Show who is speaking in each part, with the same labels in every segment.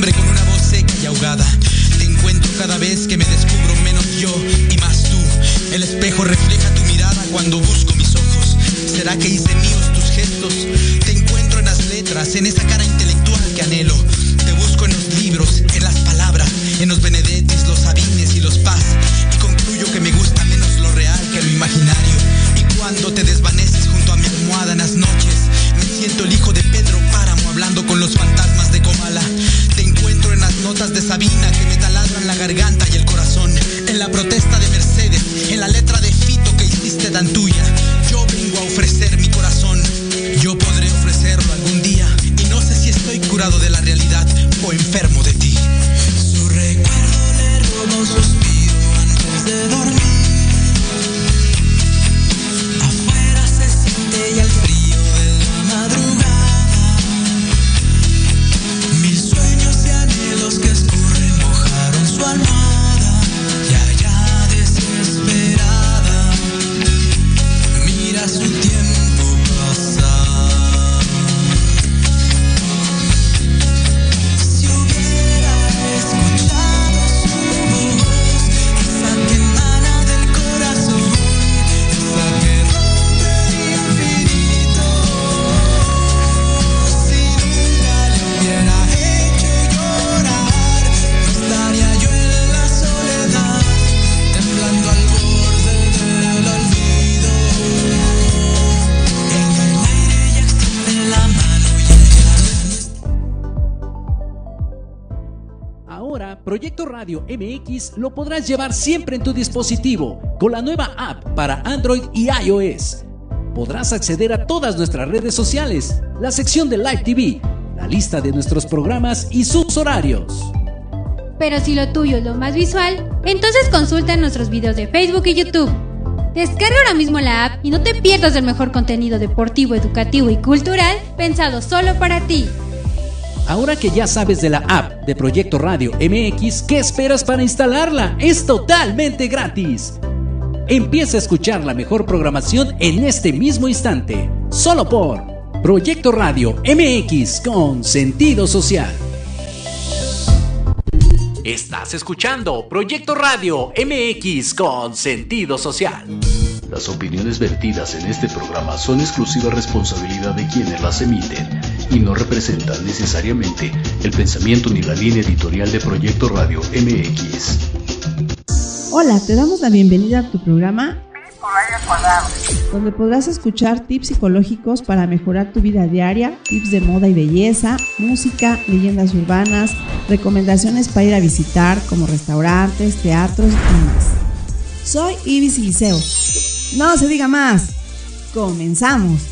Speaker 1: grita
Speaker 2: Proyecto Radio MX lo podrás llevar siempre en tu dispositivo con la nueva app para Android y iOS. Podrás acceder a todas nuestras redes sociales, la sección de Live TV, la lista de nuestros programas y sus horarios.
Speaker 3: Pero si lo tuyo es lo más visual, entonces consulta nuestros videos de Facebook y YouTube. Descarga ahora mismo la app y no te pierdas el mejor contenido deportivo, educativo y cultural pensado solo para ti.
Speaker 2: Ahora que ya sabes de la app de Proyecto Radio MX, ¿qué esperas para instalarla? Es totalmente gratis. Empieza a escuchar la mejor programación en este mismo instante, solo por Proyecto Radio MX con sentido social. Estás escuchando Proyecto Radio MX con sentido social.
Speaker 4: Las opiniones vertidas en este programa son exclusiva responsabilidad de quienes las emiten y no representan necesariamente el pensamiento ni la línea editorial de Proyecto Radio MX.
Speaker 5: Hola, te damos la bienvenida a tu programa donde podrás escuchar tips psicológicos para mejorar tu vida diaria, tips de moda y belleza, música, leyendas urbanas, recomendaciones para ir a visitar como restaurantes, teatros y más. Soy Ibis Liceo. No se diga más. Comenzamos.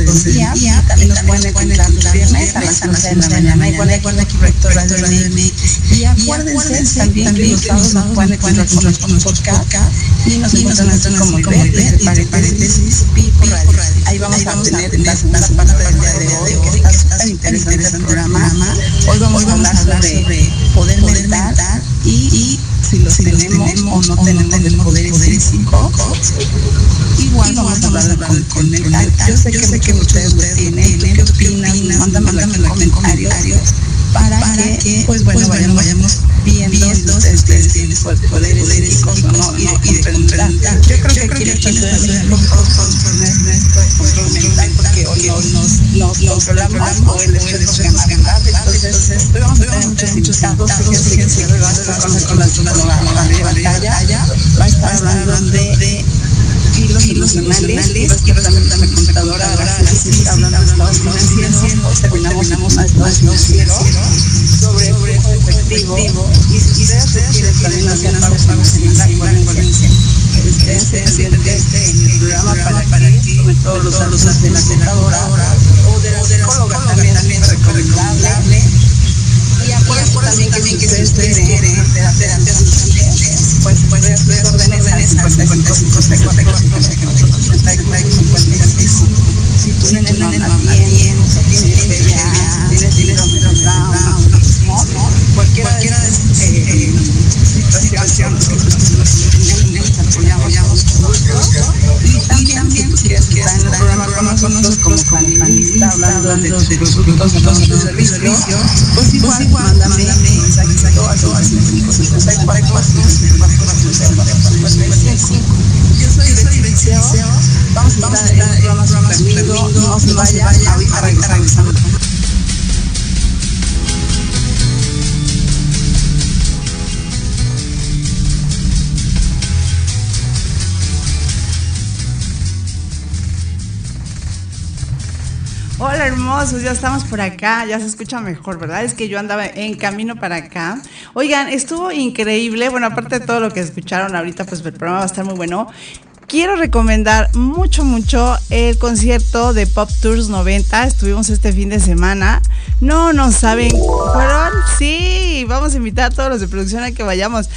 Speaker 6: del día. También nos pueden encontrar los viernes a las 11 de la mañana, igual aquí por el Radio MX. Y acuérdense también que los sábados nos pueden encontrar con nuestro podcast y nos encuentran así como entre paréntesis, Radio. Ahí vamos a tener la segunda parte del día de hoy, que está súper interesante el programa. Hoy vamos a hablar sobre poder mental y, y si lo tenemos o no tenemos el poder físico. Igual vamos a hablar con, con mental. Yo sé que, que ustedes lo tienen. ¿Qué opinan? Mándamelo en comentarios para, que, pues bueno, vayamos, vayamos viendo si ustedes tienen poderes psíquicos o no, y, y de. Yo creo que aquí le están un poco control mental porque hoy nos, nos controlamos o el de. Entonces, vamos a tener muchos invitados. Fíjense que va a estar con las de. Va a estar hablando de hilos emocionales y también la computadora ahora sí está hablando de estados financieros terminamos a estados financieros sobre el flujo efectivo y si ustedes quieren también hacer pagos en la acuérdense este en el programa para ti sobre todo los alumnos de la o de la psicóloga también es recomendable y acuérdense también que si ustedes quieren hacer antes pues pueden Si tú tienes una bien, tienes peleas, tienes de cualquiera de estas situaciones que apoyamos. Y también quieres estar en el programa con nosotros como de tus productos de tu servicio, pues igual mándame mensajito a tu 54 Yo soy Betty Liceo, vamos a estar en el programa Lindo, no se vaya, ahorita regresamos.
Speaker 5: Hola hermosos, ya estamos por acá, ya se escucha mejor, ¿verdad? Es que yo andaba en camino para acá. Oigan, estuvo increíble, bueno, aparte de todo lo que escucharon ahorita, pues el programa va a estar muy bueno. Quiero recomendar mucho, mucho el concierto de Pop Tours 90. Estuvimos este fin de semana. No, no saben. ¿Fueron? Sí, vamos a invitar a todos los de producción a que vayamos.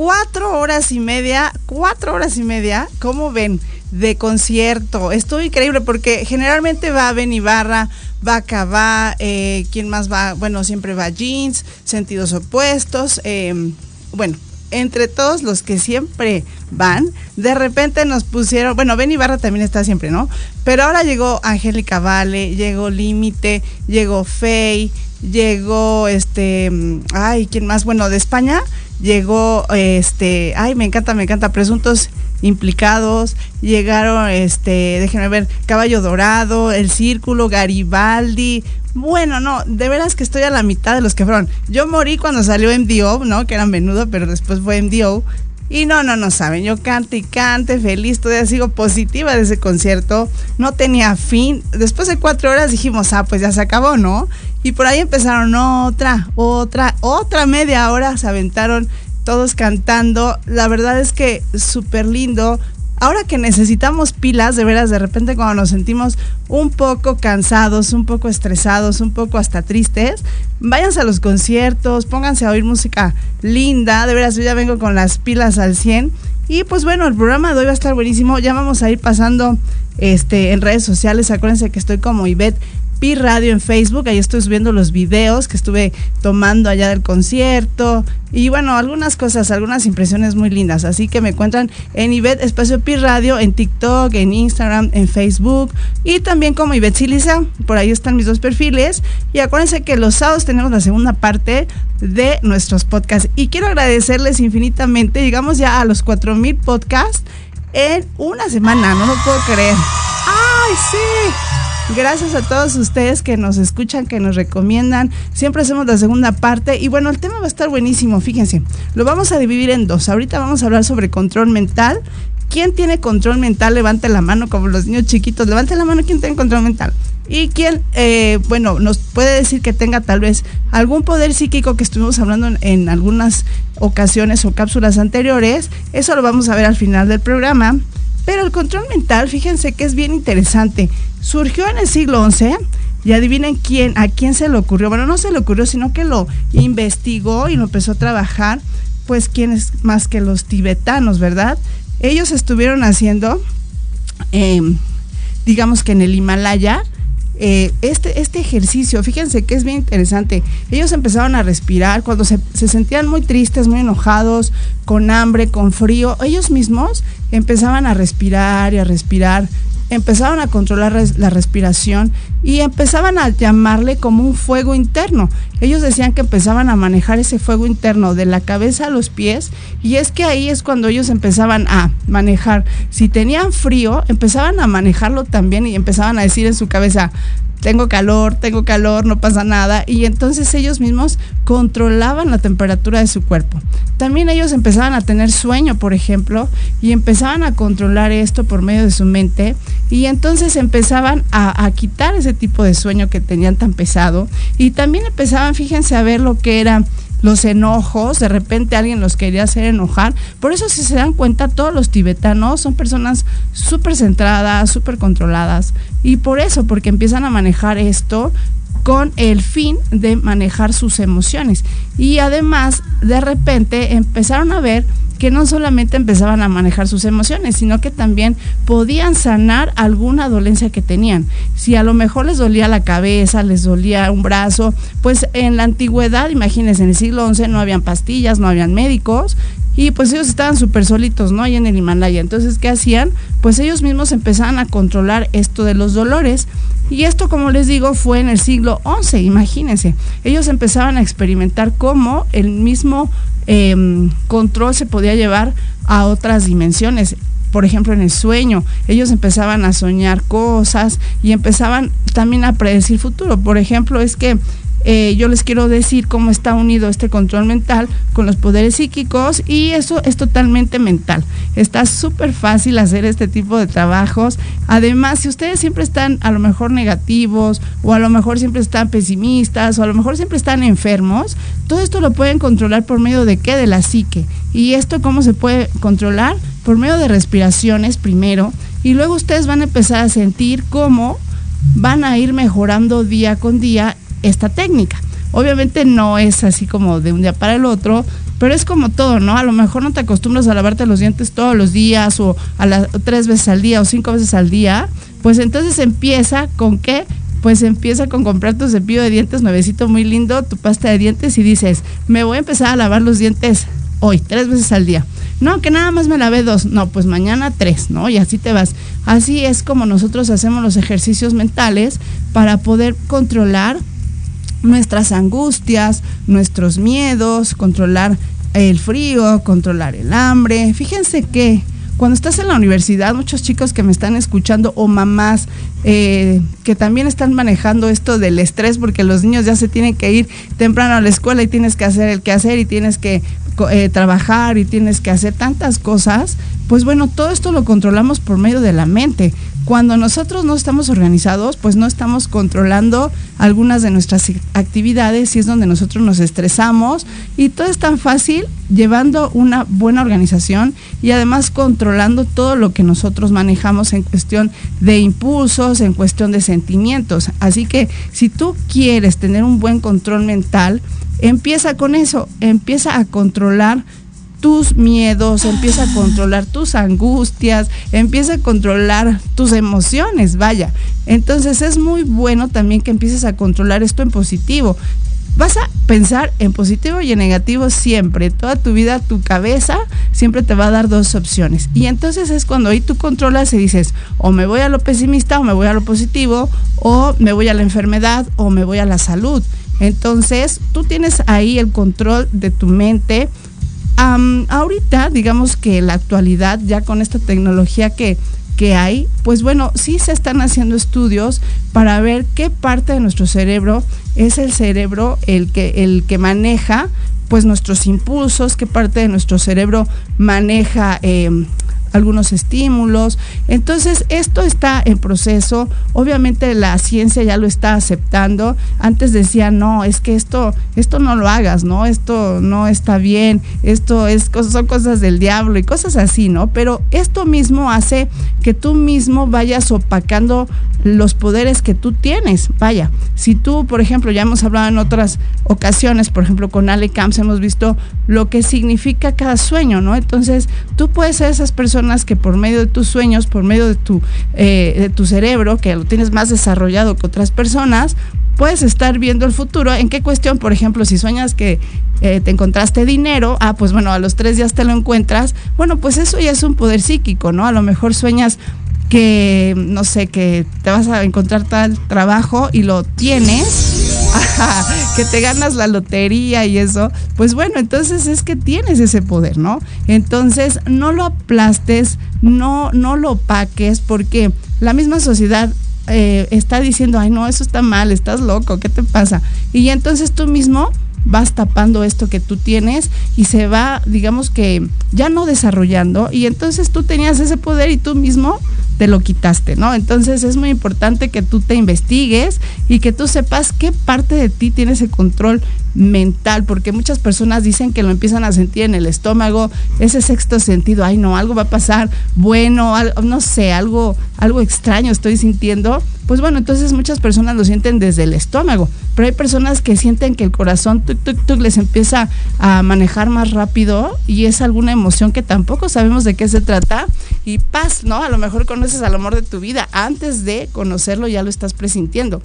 Speaker 5: Cuatro horas y media, cuatro horas y media, ¿cómo ven? De concierto. Estuvo increíble porque generalmente va Ben Ibarra, va Cabá, eh, ¿quién más va? Bueno, siempre va Jeans, Sentidos Opuestos. eh, bueno, entre todos los que siempre van, de repente nos pusieron, bueno, Ben Ibarra también está siempre, ¿no? Pero ahora llegó Angélica Vale, llegó Límite, llegó Fey, llegó este, mm, ay, ¿quién más? Bueno, de España llegó este, ay, me encanta, me encanta, presuntos implicados, llegaron este, déjenme ver, Caballo Dorado, El Círculo, Garibaldi, bueno, no, de veras que estoy a la mitad de los que fueron. Yo morí cuando salió MDO, ¿no? Que eran menudo, pero después fue MDO. Y no, no, no saben, yo cante y cante, feliz, todavía sigo positiva de ese concierto. No tenía fin. Después de cuatro horas dijimos, ah, pues ya se acabó, ¿no? Y por ahí empezaron otra, otra, otra media hora, se aventaron todos cantando. La verdad es que súper lindo. Ahora que necesitamos pilas, de veras, de repente cuando nos sentimos un poco cansados, un poco estresados, un poco hasta tristes, váyanse a los conciertos, pónganse a oír música linda, de veras, yo ya vengo con las pilas al 100. Y pues bueno, el programa de hoy va a estar buenísimo, ya vamos a ir pasando este, en redes sociales, acuérdense que estoy como Ivette Pi Radio en Facebook, ahí estoy subiendo los videos que estuve tomando allá del concierto. Y bueno, algunas cosas, algunas impresiones muy lindas, así que me encuentran en Ivette Espacio Pi Radio, en TikTok, en Instagram, en Facebook. Y también como Ivette Siliza, por ahí están mis dos perfiles. Y acuérdense que los sábados tenemos la segunda parte de nuestros podcasts. Y quiero agradecerles infinitamente, llegamos ya a los 4000 podcasts en una semana, no lo puedo creer. ¡Ay, sí! Gracias a todos ustedes que nos escuchan, que nos recomiendan. Siempre hacemos la segunda parte. Y bueno, el tema va a estar buenísimo, fíjense. Lo vamos a dividir en dos. Ahorita vamos a hablar sobre control mental. ¿Quién tiene control mental? Levante la mano, como los niños chiquitos. Levante la mano, ¿quién tiene control mental? Y quién, eh, bueno, nos puede decir que tenga tal vez algún poder psíquico que estuvimos hablando en algunas ocasiones o cápsulas anteriores. Eso lo vamos a ver al final del programa. Pero el control mental, fíjense que es bien interesante. Surgió en el siglo XI y adivinen quién, a quién se le ocurrió. Bueno, no se le ocurrió, sino que lo investigó y lo empezó a trabajar. Pues quién es más que los tibetanos, ¿verdad? Ellos estuvieron haciendo, eh, digamos que en el Himalaya, eh, este, este ejercicio, fíjense que es bien interesante. Ellos empezaron a respirar cuando se, se, sentían muy tristes, muy enojados, con hambre, con frío. Ellos mismos empezaban a respirar y a respirar. Empezaban a controlar la respiración y empezaban a llamarle como un fuego interno. Ellos decían que empezaban a manejar ese fuego interno de la cabeza a los pies y es que ahí es cuando ellos empezaban a manejar. Si tenían frío, empezaban a manejarlo también y empezaban a decir en su cabeza, tengo calor, tengo calor, no pasa nada. Y entonces ellos mismos controlaban la temperatura de su cuerpo. También ellos empezaban a tener sueño, por ejemplo, y empezaban a controlar esto por medio de su mente. Y entonces empezaban a, quitar ese tipo de sueño que tenían tan pesado. Y también empezaban, fíjense, a ver lo que era los enojos, de repente alguien los quería hacer enojar. Por eso si se dan cuenta, todos los tibetanos son personas súper centradas, súper controladas. Y por eso, porque empiezan a manejar esto con el fin de manejar sus emociones. Y además, de repente, empezaron a ver que no solamente empezaban a manejar sus emociones, sino que también podían sanar alguna dolencia que tenían. Si a lo mejor les dolía la cabeza, les dolía un brazo, pues en la antigüedad, imagínense, en el siglo XI no habían pastillas, no habían médicos, y pues ellos estaban súper solitos, ¿no? Ahí en el Himalaya. Entonces, ¿qué hacían? Pues ellos mismos empezaban a controlar esto de los dolores. Y esto, como les digo, fue en el siglo XI, imagínense. Ellos empezaban a experimentar cómo el mismo em, control se podía llevar a otras dimensiones por ejemplo, en el sueño. Ellos empezaban a soñar cosas y empezaban también a predecir futuro. Por ejemplo, es que eh, yo les quiero decir cómo está unido este control mental con los poderes psíquicos y eso es totalmente mental. Está súper fácil hacer este tipo de trabajos. Además, si ustedes siempre están a lo mejor negativos o a lo mejor siempre están pesimistas o a lo mejor siempre están enfermos, todo esto lo pueden controlar por medio de qué? De la psique. ¿Y esto cómo se puede controlar? Por medio de respiraciones primero y luego ustedes van a empezar a sentir cómo van a ir mejorando día con día esta técnica. Obviamente no es así como de un día para el otro, pero es como todo, ¿no? A lo mejor no te acostumbras a lavarte los dientes todos los días o a las tres veces al día o cinco veces al día, pues entonces empieza con qué? Pues empieza con comprar tu cepillo de dientes nuevecito muy lindo, tu pasta de dientes y dices, me voy a empezar a lavar los dientes hoy, tres veces al día. No, que nada más me lavé dos. No, pues mañana tres, ¿no? Y así te vas. Así es como nosotros hacemos los ejercicios mentales para poder controlar nuestras angustias, nuestros miedos, controlar el frío, controlar el hambre. Fíjense que cuando estás en la universidad, muchos chicos que me están escuchando o mamás eh, que también están manejando esto del estrés porque los niños ya se tienen que ir temprano a la escuela y tienes que hacer el que hacer y tienes que eh, trabajar y tienes que hacer tantas cosas, pues bueno, todo esto lo controlamos por medio de la mente. Cuando nosotros no estamos organizados, pues no estamos controlando algunas de nuestras actividades y es donde nosotros nos estresamos y todo es tan fácil llevando una buena organización y además controlando todo lo que nosotros manejamos en cuestión de impulsos, en cuestión de sentimientos. Así que si tú quieres tener un buen control mental, empieza con eso, empieza a controlar tus miedos, empieza a controlar tus angustias, empieza a controlar tus emociones, vaya. Entonces es muy bueno también que empieces a controlar esto en positivo. Vas a pensar en positivo y en negativo siempre. Toda tu vida, tu cabeza siempre te va a dar dos opciones. Y entonces es cuando ahí tú controlas y dices, o me voy a lo pesimista o me voy a lo positivo, o me voy a la enfermedad o me voy a la salud. Entonces tú tienes ahí el control de tu mente ahorita, digamos que la actualidad, ya con esta tecnología que, que hay, pues bueno, sí se están haciendo estudios para ver qué parte de nuestro cerebro es el cerebro el que, el que maneja pues nuestros impulsos, qué parte de nuestro cerebro maneja em, algunos estímulos. Entonces, esto está en proceso. Obviamente la ciencia ya lo está aceptando. Antes decía, no, es que esto, esto no lo hagas, ¿no? Esto no está bien, esto es, son cosas del diablo y cosas así, ¿no? Pero esto mismo hace que tú mismo vayas opacando los poderes que tú tienes. Vaya, si tú, por ejemplo, ya hemos hablado en otras ocasiones, por ejemplo, con Ale Camps hemos visto lo que significa cada sueño, ¿no? Entonces, tú puedes ser esas personas que por medio de tus sueños, por medio de tu, eh, de tu cerebro, que lo tienes más desarrollado que otras personas, puedes estar viendo el futuro. ¿En qué cuestión? Por ejemplo, si sueñas que eh, te encontraste dinero, ah, pues bueno, a los tres días te lo encuentras. Bueno, pues eso ya es un poder psíquico, ¿no? A lo mejor sueñas que, no sé, que te vas a encontrar tal trabajo y lo tienes, que te ganas la lotería y eso, pues bueno, entonces es que tienes ese poder, ¿no? Entonces no lo aplastes, no, no lo paques, porque la misma sociedad eh, está diciendo, ay no, eso está mal, estás loco, ¿qué te pasa? Y entonces tú mismo vas tapando esto que tú tienes y se va, digamos que ya no desarrollando y entonces tú tenías ese poder y tú mismo te lo quitaste, ¿no? Entonces es muy importante que tú te investigues y que tú sepas qué parte de ti tiene ese control mental, porque muchas personas dicen que lo empiezan a sentir en el estómago, ese sexto sentido, ay no, algo va a pasar, bueno, no sé, algo, algo extraño estoy sintiendo, pues bueno, entonces muchas personas lo sienten desde el estómago, pero hay personas que sienten que el corazón tuk, tuk, tuk, les empieza a manejar más rápido y es alguna emoción que tampoco sabemos de qué se trata y paz, ¿no? A lo mejor conoces al amor de tu vida, antes de conocerlo ya lo estás presintiendo.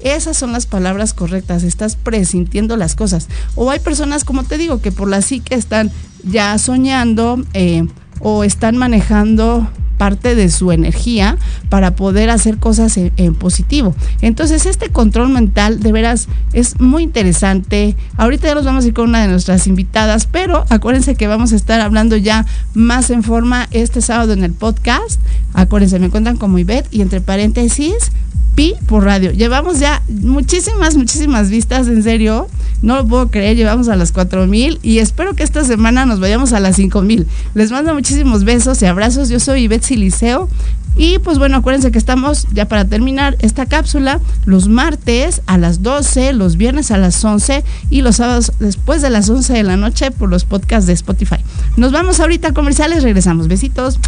Speaker 5: Esas son las palabras correctas, estás presintiendo las cosas. O hay personas, como te digo, que por la psique están ya soñando eh, o están manejando parte de su energía para poder hacer cosas en, positivo. Entonces, este control mental de veras es muy interesante. Ahorita ya nos vamos a ir con una de nuestras invitadas, pero acuérdense que vamos a estar hablando ya más en forma este sábado en el podcast. Acuérdense, me encuentran como Ivette y entre paréntesis, Pi por radio. Llevamos ya muchísimas, muchísimas vistas, en serio. No lo puedo creer, llevamos a las 4000 y espero que esta semana nos vayamos a las 5000. Les mando muchísimos besos y abrazos. Yo soy Ivette Siliceo. Y pues bueno, acuérdense que estamos ya para terminar esta cápsula los martes a las 12, los viernes a las 11 y los sábados después de las 11 de la noche por los podcasts de Spotify. Nos vamos ahorita a comerciales, regresamos. Besitos.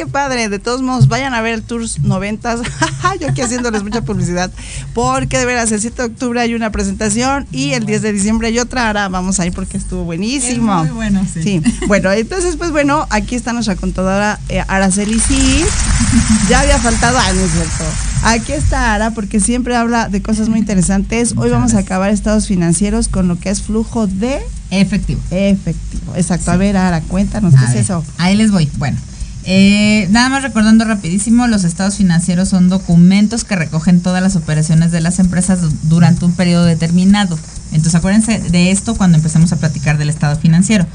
Speaker 1: Qué
Speaker 5: padre. De todos modos, vayan a ver el Tours 90. Yo aquí haciéndoles mucha publicidad. Porque de veras, el 7 de octubre hay una presentación y el 10 de diciembre hay otra. Ahora vamos a ir porque estuvo buenísimo.
Speaker 7: Es muy bueno, sí.
Speaker 5: Sí, bueno, entonces, pues bueno, aquí está nuestra contadora eh, Araceli sí. Ya había faltado, ah, no es cierto. Aquí está Ara porque siempre habla de cosas muy interesantes. Hoy vamos a acabar estados financieros con lo que es flujo de
Speaker 7: Efectivo.
Speaker 5: efectivo. Exacto. A ver, Ara, cuéntanos, ¿qué es eso?
Speaker 7: Ahí les voy. Bueno, eh, nada más recordando rapidísimo, los estados financieros son documentos que recogen todas las operaciones de las empresas du- durante un periodo determinado. Entonces acuérdense de esto cuando empecemos a platicar del estado financiero.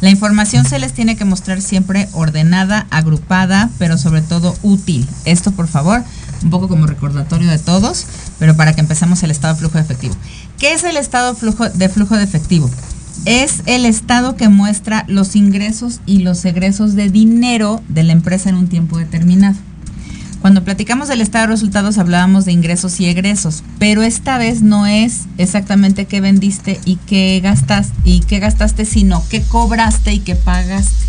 Speaker 7: La información se les tiene que mostrar siempre ordenada, agrupada, pero sobre todo útil. Esto, por favor, un poco como recordatorio de todos, pero para que empecemos el estado de flujo de efectivo. ¿Qué es el estado flujo de flujo de efectivo? Es el estado que muestra los ingresos y los egresos de dinero de la empresa en un tiempo determinado. Cuando platicamos del estado de resultados hablábamos de ingresos y egresos, pero esta vez no es exactamente qué vendiste y qué gastas y qué gastaste, sino qué cobraste y qué pagaste.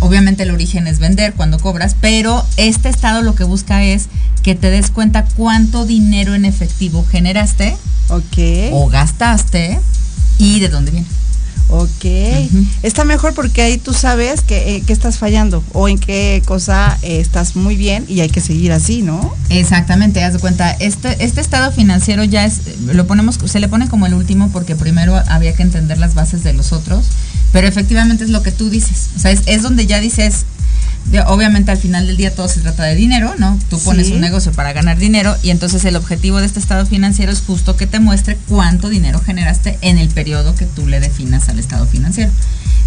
Speaker 7: obviamente el origen es vender cuando cobras, pero este estado lo que busca es que te des cuenta cuánto dinero en efectivo generaste o gastaste y de dónde viene.
Speaker 5: Ok, está mejor porque ahí tú sabes que, eh, estás fallando o en qué cosa eh, estás muy bien y hay que seguir así, ¿no?
Speaker 7: Exactamente, haz de cuenta, este, este estado financiero ya es, lo ponemos, se le pone como el último porque primero había que entender las bases de los otros, pero efectivamente es lo que tú dices, o sea, es, es donde ya dices, obviamente al final del día todo se trata de dinero, ¿no? Tú pones un negocio para ganar dinero y entonces el objetivo de este estado financiero es justo que te muestre cuánto dinero generaste en el periodo que tú le definas al estado financiero.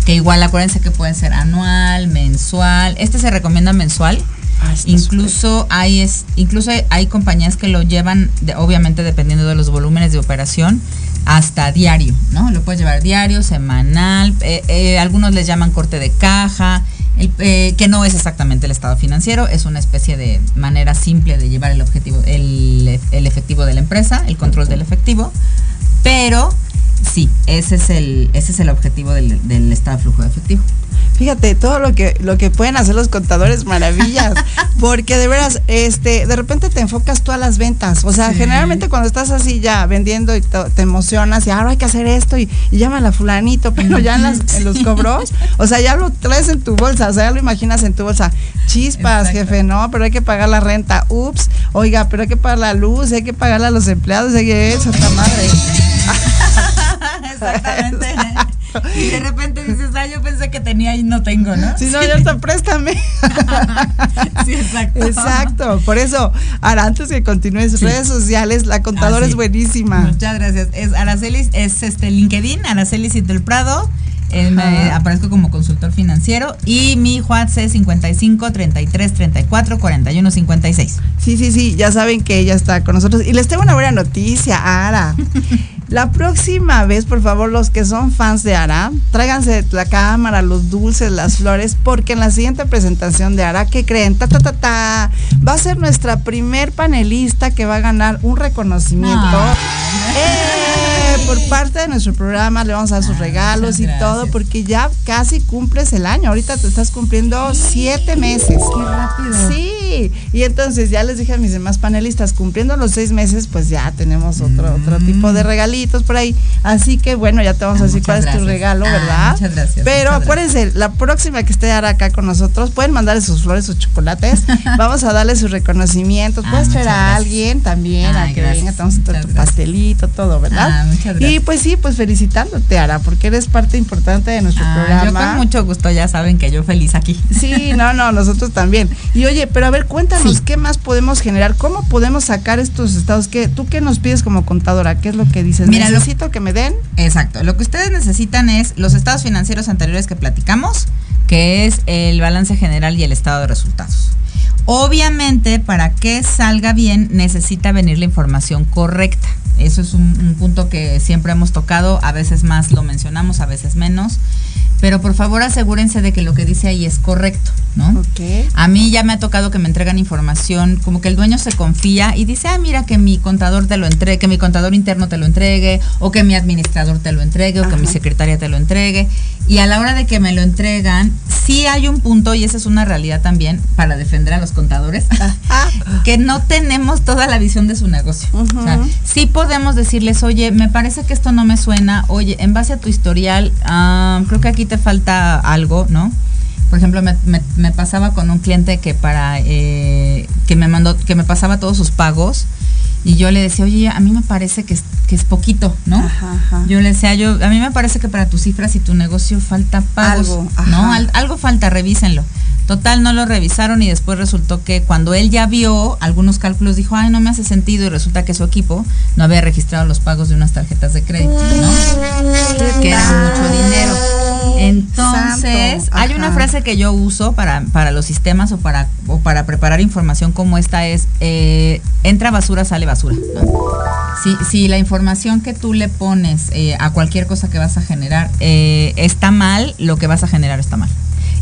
Speaker 7: Que igual acuérdense que puede ser anual, mensual. Este se recomienda mensual. Ah, incluso hay es, incluso hay, compañías que lo llevan, obviamente dependiendo de los volúmenes de operación, hasta diario, ¿no? Lo puedes llevar diario, semanal, eh, eh, algunos les llaman corte de caja, eh, que no es exactamente el estado financiero, es una especie de manera simple de llevar el objetivo, el, efectivo de la empresa, el control del efectivo, pero sí, ese es el, ese es el objetivo del, del estado de flujo de efectivo.
Speaker 5: Fíjate, todo lo que, lo que pueden hacer los contadores, maravillas. Porque de veras, este, de repente te enfocas tú a las ventas. O sea, generalmente cuando estás así ya vendiendo y te, emocionas y ahora hay que hacer esto y, y llaman a fulanito, pero ya en, las, en, los cobros, o sea, ya lo traes en tu bolsa, o sea, ya lo imaginas en tu bolsa. Chispas, jefe, no, pero hay que pagar la renta. Ups, oiga, pero hay que pagar la luz, hay que pagarle a los empleados, hay que eso, madre.
Speaker 7: Exactamente. Y de repente dices, ah, yo pensé que tenía y no tengo, ¿no?
Speaker 5: Si no, ya te préstame.
Speaker 7: sí, exacto.
Speaker 5: Exacto. Por eso, ahora, antes que continúes redes sociales, la contadora ah, es buenísima.
Speaker 7: Muchas gracias. Es Aracelis, es este LinkedIn, Aracelis del Prado. Eh, me aparezco como consultor financiero y mi WhatsApp es 55 33 34 41 56.
Speaker 5: Sí, sí, sí, ya saben que ella está con nosotros. Y les tengo una buena noticia, Ara. La próxima vez, por favor, los que son fans de Ara, tráiganse la cámara, los dulces, las flores, porque en la siguiente presentación de Ara, ¿qué creen? Ta, ta, ta, ta, va a ser nuestra primer panelista que va a ganar un reconocimiento. Ah. Eh, por parte de nuestro programa le vamos a dar sus ah, regalos y todo, porque ya casi cumples el año. Ahorita te estás cumpliendo siete meses.
Speaker 7: Qué rápido.
Speaker 5: Sí, y entonces ya les dije a mis demás panelistas, cumpliendo los seis meses, pues ya tenemos otro, otro tipo de regalito por ahí. Así que bueno, ya te vamos a decir cuál es tu regalo, ah, ¿verdad?
Speaker 7: muchas gracias.
Speaker 5: Pero acuérdense, la próxima que esté ahora acá con nosotros, pueden mandarle sus flores, sus chocolates. vamos a darle sus reconocimientos. Ah, Puedes traer a alguien también a que venga, te vamos a tu pastelito, todo, ¿verdad?
Speaker 7: Ah, muchas gracias.
Speaker 5: Y pues sí, pues felicitándote, Ara, porque eres parte importante de nuestro programa.
Speaker 7: Yo con mucho gusto, ya saben que yo feliz aquí.
Speaker 5: Sí, no, no, nosotros también. Y oye, pero a ver, cuéntanos, ¿qué más podemos generar? ¿Cómo podemos sacar estos estados? ¿Qué, ¿Tú qué nos pides como contadora? ¿Qué es lo que dices? Mira, necesito que me den.
Speaker 7: Exacto. Lo que ustedes necesitan es los estados financieros anteriores que platicamos, que es el balance general y el estado de resultados. Obviamente, para que salga bien, necesita venir la información correcta. Eso es un, punto que siempre hemos tocado, a veces más lo mencionamos, a veces menos pero por favor asegúrense de que lo que dice ahí es correcto, ¿no? A mí ya me ha tocado que me entregan información, como que el dueño se confía y dice, ah, mira que mi contador te lo entregue, que mi contador interno te lo entregue, o que mi administrador te lo entregue, o que mi secretaria te lo entregue. Y a la hora de que me lo entregan, sí hay un punto, y esa es una realidad también, para defender a los contadores, que no tenemos toda la visión de su negocio. o sea, sí podemos decirles, oye, me parece que esto no me suena, oye, en base a tu historial, ah, creo que aquí te falta algo, ¿no? Por ejemplo, me, pasaba con un cliente que para eh, que me mandó, que me pasaba todos sus pagos y yo le decía, oye, a mí me parece que es, que es poquito, ¿no? Yo le decía, yo, a mí me parece que para tus cifras y tu negocio falta pagos, algo, ¿no? algo falta, revísenlo. Total, no lo revisaron y después resultó que cuando él ya vio algunos cálculos dijo, ay, no me hace sentido y resulta que su equipo no había registrado los pagos de unas tarjetas de crédito, ¿no? Que era mucho dinero. Entonces, hay una frase que yo uso para, para los sistemas o para, o para preparar información como esta es, eh, entra basura, sale basura. Si, si, la información que tú le pones eh, a cualquier cosa que vas a generar eh, está mal, lo que vas a generar está mal.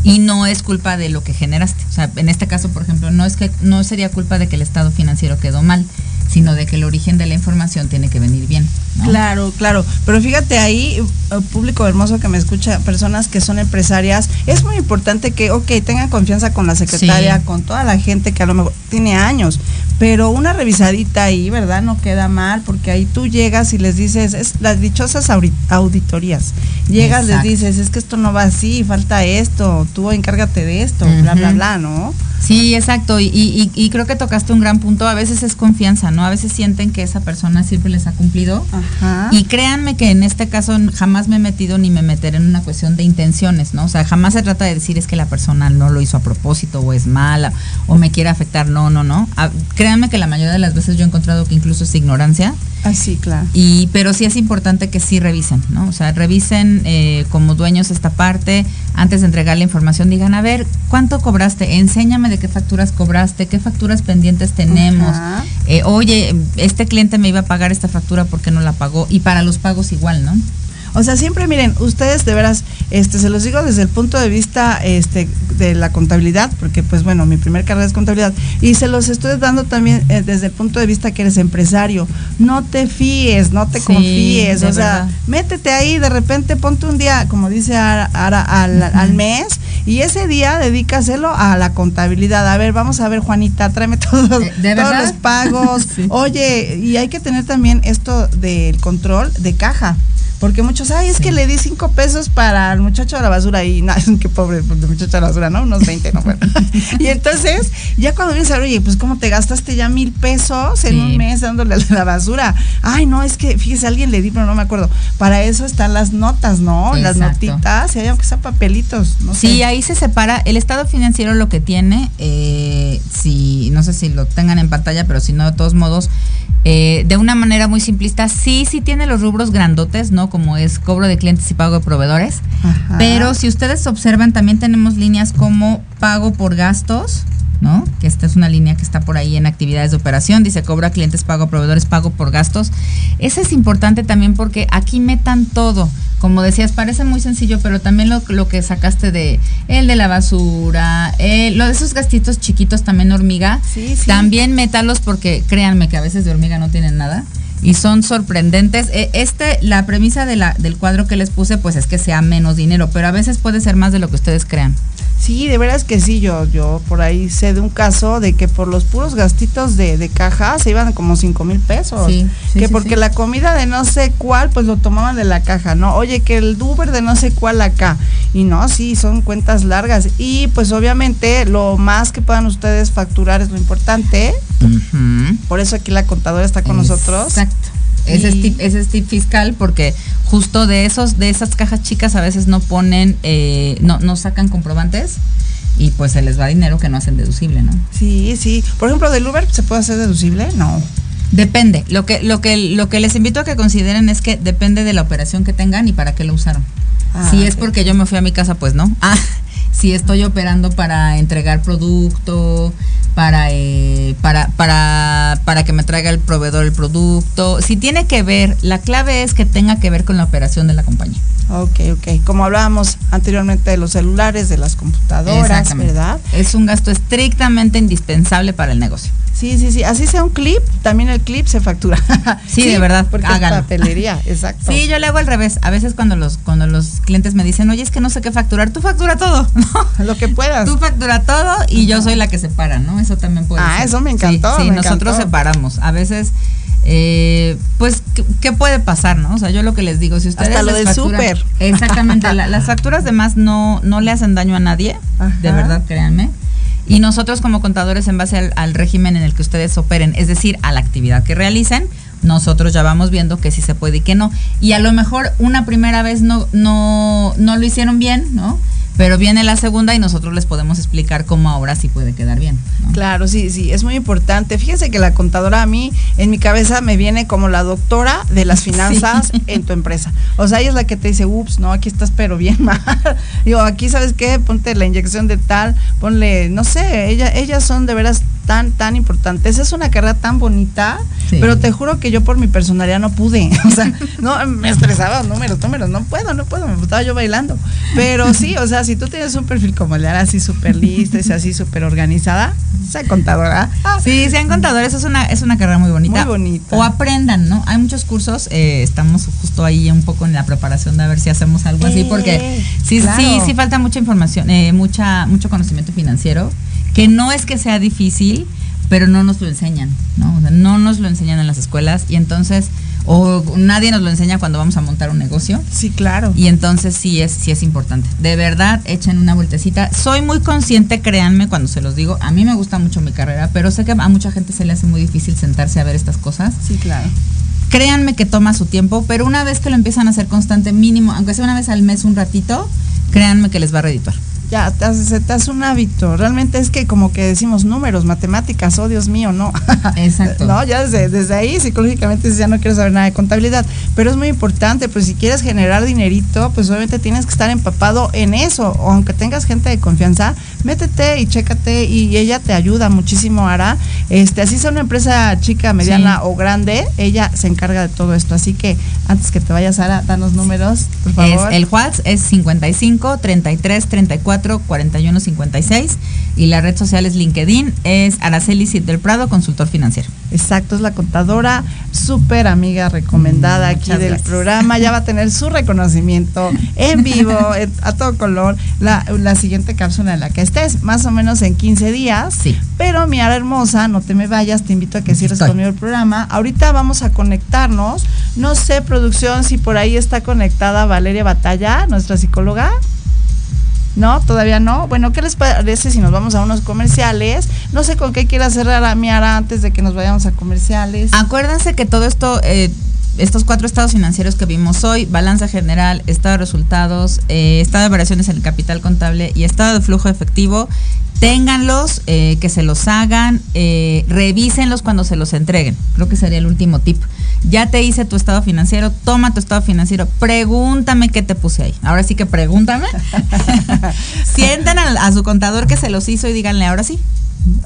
Speaker 7: Y no es culpa de lo que generaste. O sea, en este caso, por ejemplo, no es que no sería culpa de que el estado financiero quedó mal, sino de que el origen de la información tiene que venir bien.
Speaker 5: Claro, claro. Pero fíjate ahí, eh, público hermoso que me escucha, personas que son empresarias, es muy importante que, ok, tengan confianza con la secretaria, con toda la gente que a lo mejor tiene años, pero una revisadita ahí, ¿verdad? No queda mal, porque ahí tú llegas y les dices, es las dichosas auditorías. Llegas, les dices, es que esto no va así, falta esto, tú encárgate de esto, bla, bla, bla, ¿no?
Speaker 7: Sí, exacto. Y, y, creo que tocaste un gran punto. A veces es confianza, ¿no? A veces sienten que esa persona siempre les ha cumplido. Ajá. Y créanme que en este caso jamás me he metido ni me meteré en una cuestión de intenciones, ¿no? O sea, jamás se trata de decir es que la persona no lo hizo a propósito o es mala o me quiere afectar. No, no, no. créanme que la mayoría de las veces yo he encontrado que incluso es ignorancia.
Speaker 5: Ah, sí, claro.
Speaker 7: Y, pero sí es importante que sí revisen, ¿no? O sea, revisen eh, como dueños esta parte. Antes de entregar la información, digan, a ver, ¿cuánto cobraste? Enséñame de qué facturas cobraste, qué facturas pendientes tenemos. Eh, oye, este cliente me iba a pagar esta factura porque no la pagó. Y para los pagos igual, ¿no?
Speaker 5: O sea, siempre miren, ustedes de veras, este, se los digo desde el punto de vista este, de la contabilidad, porque pues bueno, mi primer carrera es contabilidad, y se los estoy dando también eh, desde el punto de vista que eres empresario. No te fíes, no te confíes, o sea, métete ahí, de repente ponte un día, como dice Ara, al, mes, y ese día dedícaselo a la contabilidad. A ver, vamos a ver, Juanita, tráeme todos, todos los pagos. Oye, y hay que tener también esto del control de caja. Porque muchos, ay, es que le di cinco pesos para el muchacho de la basura y nada, qué pobre el muchacho de la basura, ¿no? Unos 20, ¿no? y entonces, ya cuando vienes a ver, oye, pues cómo te gastaste ya mil pesos en un mes dándole a la basura. Ay, no, es que, fíjese, alguien le di, pero no me acuerdo. Para eso están las notas, ¿no? Las notitas, y hay aunque sean papelitos, no
Speaker 7: Sí, ahí se separa. El estado financiero lo que tiene, eh, si, no sé si lo tengan en pantalla, pero si no, de todos modos, eh, de una manera muy simplista, sí, sí tiene los rubros grandotes, ¿no? Como es cobro de clientes y pago de proveedores. Pero si ustedes observan, también tenemos líneas como pago por gastos, ¿no? Que esta es una línea que está por ahí en actividades de operación, dice cobra clientes, pago proveedores, pago por gastos. Ese es importante también porque aquí metan todo. Como decías, parece muy sencillo, pero también lo, lo que sacaste de el de la basura, lo de esos gastitos chiquitos también hormiga, también métalos porque créanme que a veces de hormiga no tienen nada y son sorprendentes. E, este, la premisa del cuadro que les puse, pues es que sea menos dinero, pero a veces puede ser más de lo que ustedes crean.
Speaker 5: Sí, de veras que sí, yo, yo por ahí sé de un caso de que por los puros gastitos de, de caja se iban como cinco mil pesos. que porque la comida de no sé cuál, pues lo tomaban de la caja, ¿no? Oye, que el Uber de no sé cuál acá. Y no, sí, son cuentas largas. Y pues obviamente lo más que puedan ustedes facturar es lo importante. Por eso aquí la contadora está con nosotros.
Speaker 7: Exacto. Ese es, tip, ese es tip fiscal porque justo de esos de esas cajas chicas a veces no ponen, eh, no, no sacan comprobantes y pues se les va dinero que no hacen deducible, ¿no?
Speaker 5: Sí, sí. Por ejemplo, del Uber se puede hacer deducible, no.
Speaker 7: Depende. Lo que, lo que, lo que les invito a que consideren es que depende de la operación que tengan y para qué lo usaron. Ah, si es porque yo me fui a mi casa, pues no. Ah, si estoy operando para entregar producto, para, eh, para, para, para que me traiga el proveedor el producto. Si tiene que ver, la clave es que tenga que ver con la operación de la compañía.
Speaker 5: Ok, ok. Como hablábamos anteriormente de los celulares, de las computadoras, ¿verdad?
Speaker 7: Es un gasto estrictamente indispensable para el negocio.
Speaker 5: Sí, sí, sí. Así sea un clip, también el clip se factura.
Speaker 7: sí, de verdad.
Speaker 5: Porque es papelería, exacto.
Speaker 7: Sí, yo le hago al revés. A veces cuando los cuando los clientes me dicen, oye, es que no sé qué facturar, tú factura todo,
Speaker 5: ¿no? Lo que puedas.
Speaker 7: Tú factura todo y yo soy la que separa, ¿no? Eso también puede
Speaker 5: ah, eso me encantó.
Speaker 7: Sí, nosotros separamos. A veces eh, pues, ¿qué, puede pasar, no? O sea, yo lo que les digo, si ustedes.
Speaker 5: Hasta lo del súper.
Speaker 7: Exactamente, las facturas de más no, no le hacen daño a nadie, de verdad, créanme. Y nosotros como contadores, en base al, régimen en el que ustedes operen, es decir, a la actividad que realicen, nosotros ya vamos viendo que sí se puede y que no. Y a lo mejor una primera vez no, no, no lo hicieron bien, ¿no? Pero viene la segunda y nosotros les podemos explicar cómo ahora sí puede quedar bien.
Speaker 5: Claro, sí, sí, es muy importante. Fíjense que la contadora a mí, en mi cabeza, me viene como la doctora de las finanzas en tu empresa. O sea, ella es la que te dice, ups, no, aquí estás pero bien mal. Digo, aquí, ¿sabes qué? Ponte la inyección de tal, ponle, no sé, ella, ellas son de veras tan, tan importantes. Es una carrera tan bonita,
Speaker 7: Sí.
Speaker 5: pero te juro que yo por mi personalidad no pude. O sea, no, me estresaba, números, números, no puedo, no puedo, me estaba yo bailando. Pero sí, o sea, si tú tienes un perfil como el de así súper lista, y así súper organizada, sea contadora. ah,
Speaker 7: Sí, sean contadores, es una, es una carrera muy bonita.
Speaker 5: Muy bonita.
Speaker 7: O aprendan, ¿no? Hay muchos cursos, eh, estamos justo ahí un poco en la preparación de a ver si hacemos algo así,
Speaker 5: Eh,
Speaker 7: porque sí,
Speaker 5: claro.
Speaker 7: sí, sí falta mucha información, eh, mucha, mucho conocimiento financiero, que no es que sea difícil, pero no nos lo enseñan, ¿no? O sea, no nos lo enseñan en las escuelas y entonces, o nadie nos lo enseña cuando vamos a montar un negocio.
Speaker 5: Sí, claro.
Speaker 7: Y entonces sí es, sí es importante. De verdad, echen una vueltecita. Soy muy consciente, créanme, cuando se los digo. A mí me gusta mucho mi carrera, pero sé que a mucha gente se le hace muy difícil sentarse a ver estas cosas.
Speaker 5: Sí, claro.
Speaker 7: Créanme que toma su tiempo, pero una vez que lo empiezan a hacer constante, mínimo, aunque sea una vez al mes, un ratito, créanme que les va a redituar.
Speaker 5: Ya, te hace- se te hace un hábito. Realmente es que como que decimos números, matemáticas, oh Dios mío, no.
Speaker 7: Exacto.
Speaker 5: No, ya desde, desde ahí psicológicamente ya no quieres saber nada de contabilidad. Pero es muy importante, pues si quieres generar dinerito, pues obviamente tienes que estar empapado en eso. O aunque tengas gente de confianza, métete y chécate y ella te ayuda muchísimo, Ara. Este, así sea una empresa chica, mediana
Speaker 7: Sí.
Speaker 5: o grande, ella se encarga de todo esto. Así que antes que te vayas, Ara, danos números, por
Speaker 7: Es,
Speaker 5: favor.
Speaker 7: el WhatsApp es 55 33 34 41 56 y la red social es LinkedIn, es Araceli Cid del Prado, consultor financiero.
Speaker 5: Exacto, es la contadora, súper amiga recomendada aquí
Speaker 7: Muchas
Speaker 5: del
Speaker 7: gracias.
Speaker 5: programa. Ya va a tener su reconocimiento en vivo, a todo color, la, la siguiente cápsula en la que estés, más o menos en 15 días.
Speaker 7: Sí.
Speaker 5: Pero mi ara hermosa, no te me vayas, te invito a que cierres
Speaker 7: Estoy.
Speaker 5: conmigo el programa. Ahorita vamos a conectarnos. No sé, producción, si por ahí está conectada Valeria Batalla, nuestra psicóloga. No, todavía no. Bueno, ¿qué les parece si nos vamos a unos comerciales? No sé con qué quiera cerrar a mi ara antes de que nos vayamos a comerciales.
Speaker 7: Acuérdense que todo esto, eh, estos cuatro estados financieros que vimos hoy, balanza general, estado de resultados, eh, estado de operaciones en el capital contable y estado de flujo efectivo, ténganlos, eh, que se los hagan, eh, revísenlos cuando se los entreguen. Creo que sería el último tip. Ya te hice tu estado financiero, toma tu estado financiero, pregúntame qué te puse ahí. Ahora sí que pregúntame. Sientan a su contador que se los hizo y díganle, ahora sí.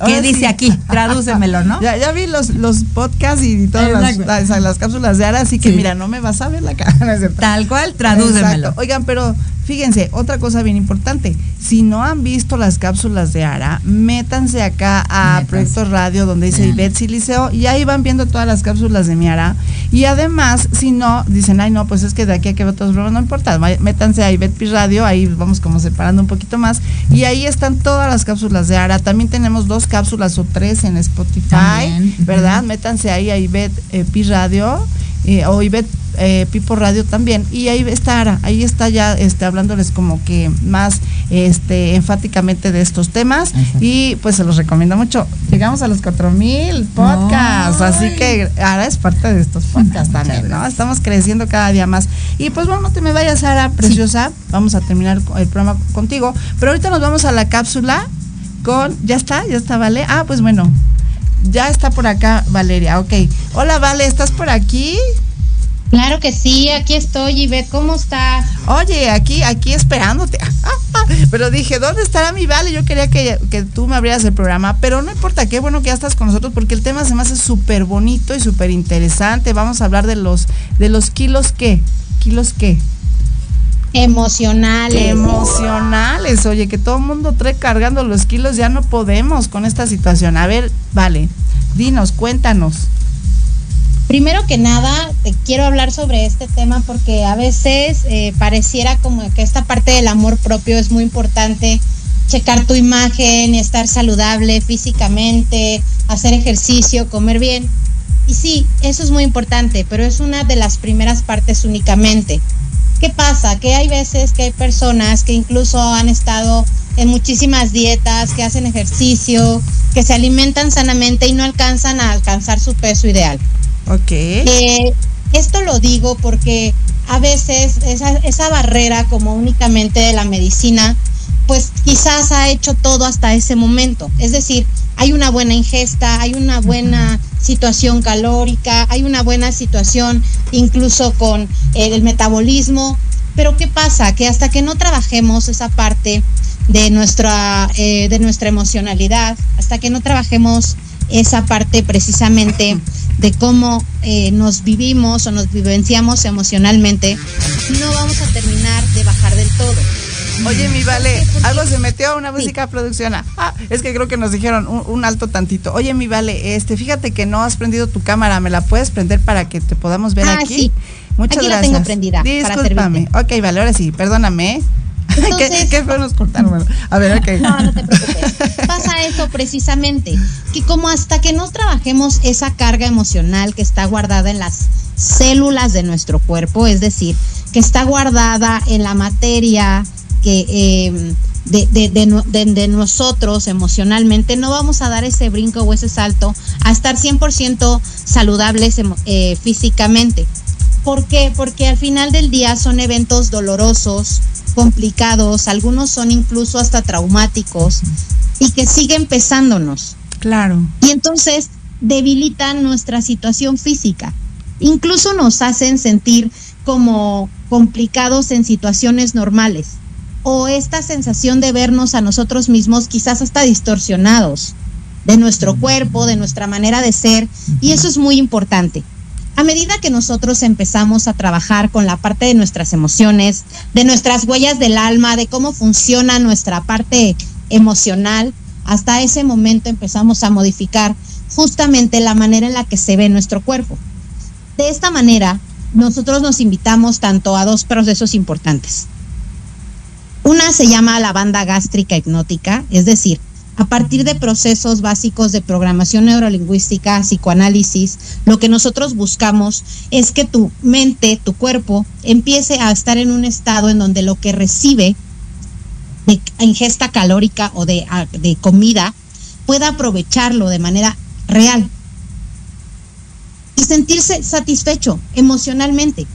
Speaker 7: ¿Qué dice
Speaker 5: sí.
Speaker 7: aquí? Tradúcemelo, ¿no?
Speaker 5: Ya, ya vi los, los podcasts y todas las, las, las cápsulas de Ara, así que
Speaker 7: Sí.
Speaker 5: mira, no me vas a ver la cara.
Speaker 7: Tal cual, tradúcemelo.
Speaker 5: Exacto. Oigan, pero fíjense, otra cosa bien importante. Si no han visto las cápsulas de Ara, métanse acá a
Speaker 7: Métanse.
Speaker 5: Proyecto Radio, donde dice. Ivette Siliceo, y ahí van viendo todas las cápsulas de mi Ara. Y además, si no, dicen, ay, no, pues es que de aquí a que otros programas, no importa. Métanse a Ivette Radio, ahí vamos como separando un poquito más. Y ahí están todas las cápsulas de Ara. También tenemos dos cápsulas o tres en Spotify,
Speaker 7: También.
Speaker 5: ¿verdad? Métanse ahí a Ivette eh, Pi Radio eh, o Ivette eh, Pipo Radio también y ahí está Ara, ahí está ya este hablándoles como que más este enfáticamente de estos temas
Speaker 7: Exacto.
Speaker 5: y pues se los recomiendo mucho. Llegamos a los 4000 podcasts,
Speaker 7: Ay.
Speaker 5: así que Ara es parte de estos podcasts también, ¿no? Estamos creciendo cada día más. Y pues bueno, no te me vayas Ara, preciosa, vamos a terminar el programa contigo, pero ahorita nos vamos a la cápsula con ya está, ya está Vale. Ah, pues bueno, ya está por acá Valeria, ok. Hola Vale, ¿estás por aquí?
Speaker 8: Claro que sí, aquí estoy, Ivette, ¿cómo estás?
Speaker 5: Oye, aquí, aquí esperándote. Pero dije, ¿dónde estará mi Vale? Yo quería que, que tú me abrieras el programa, pero no importa, qué bueno que ya estás con nosotros porque el tema se me hace súper bonito y súper interesante. Vamos a hablar de los, de los kilos qué, kilos qué.
Speaker 8: Emocionales.
Speaker 5: Emocionales, oye, que todo el mundo trae cargando los kilos, ya no podemos con esta situación. A ver, vale, dinos, cuéntanos.
Speaker 8: Primero que nada, te quiero hablar sobre este tema porque a veces eh, pareciera como que esta parte del amor propio es muy importante. Checar tu imagen, estar saludable físicamente, hacer ejercicio, comer bien. Y sí, eso es muy importante, pero es una de las primeras partes únicamente. ¿Qué pasa? Que hay veces que hay personas que incluso han estado en muchísimas dietas, que hacen ejercicio, que se alimentan sanamente y no alcanzan a alcanzar su peso ideal.
Speaker 5: Ok.
Speaker 8: Eh, esto lo digo porque a veces esa, esa barrera como únicamente de la medicina, pues quizás ha hecho todo hasta ese momento. Es decir, hay una buena ingesta, hay una buena situación calórica, hay una buena situación incluso con el metabolismo. Pero ¿qué pasa? Que hasta que no trabajemos esa parte de nuestra, eh, de nuestra emocionalidad, hasta que no trabajemos esa parte precisamente de cómo eh, nos vivimos o nos vivenciamos emocionalmente, no vamos a terminar de bajar del todo.
Speaker 9: Oye, mi vale, algo se metió a una música producción. Ah, es que creo que nos dijeron un, alto tantito. Oye, mi vale, este, fíjate que no has prendido tu cámara, ¿me la puedes prender para que te podamos ver
Speaker 8: ah,
Speaker 9: aquí?
Speaker 8: Sí.
Speaker 9: Muchas
Speaker 8: aquí
Speaker 9: gracias.
Speaker 8: La tengo prendida
Speaker 9: Discúlpame. ok, vale, ahora sí, perdóname. ¿eh?
Speaker 8: Entonces,
Speaker 9: ¿Qué, fue nos cortaron? A ver, ok.
Speaker 8: No, no te preocupes. Pasa eso precisamente, que como hasta que no trabajemos esa carga emocional que está guardada en las células de nuestro cuerpo, es decir, que está guardada en la materia, que em, de, nosotros emocionalmente, no vamos a dar ese brinco o ese salto a estar 100% saludables eh, físicamente. ¿Por qué? Porque al final del día son eventos dolorosos, complicados, algunos son incluso hasta traumáticos y que siguen pesándonos.
Speaker 9: Claro.
Speaker 8: Y entonces debilitan nuestra situación física. Incluso nos hacen sentir como complicados en situaciones normales o esta sensación de vernos a nosotros mismos quizás hasta distorsionados de nuestro cuerpo, de nuestra manera de ser, y eso es muy importante. A medida que nosotros empezamos a trabajar con la parte de nuestras emociones, de nuestras huellas del alma, de cómo funciona nuestra parte emocional, hasta ese momento empezamos a modificar justamente la manera en la que se ve nuestro cuerpo. De esta manera, nosotros nos invitamos tanto a dos procesos importantes. Una se llama la banda gástrica hipnótica, es decir, a partir de procesos básicos de programación neurolingüística, psicoanálisis, lo que nosotros buscamos es que tu mente, tu cuerpo, empiece a estar en un estado en donde lo que recibe de ingesta calórica o de, de comida pueda aprovecharlo de manera real y sentirse satisfecho emocionalmente.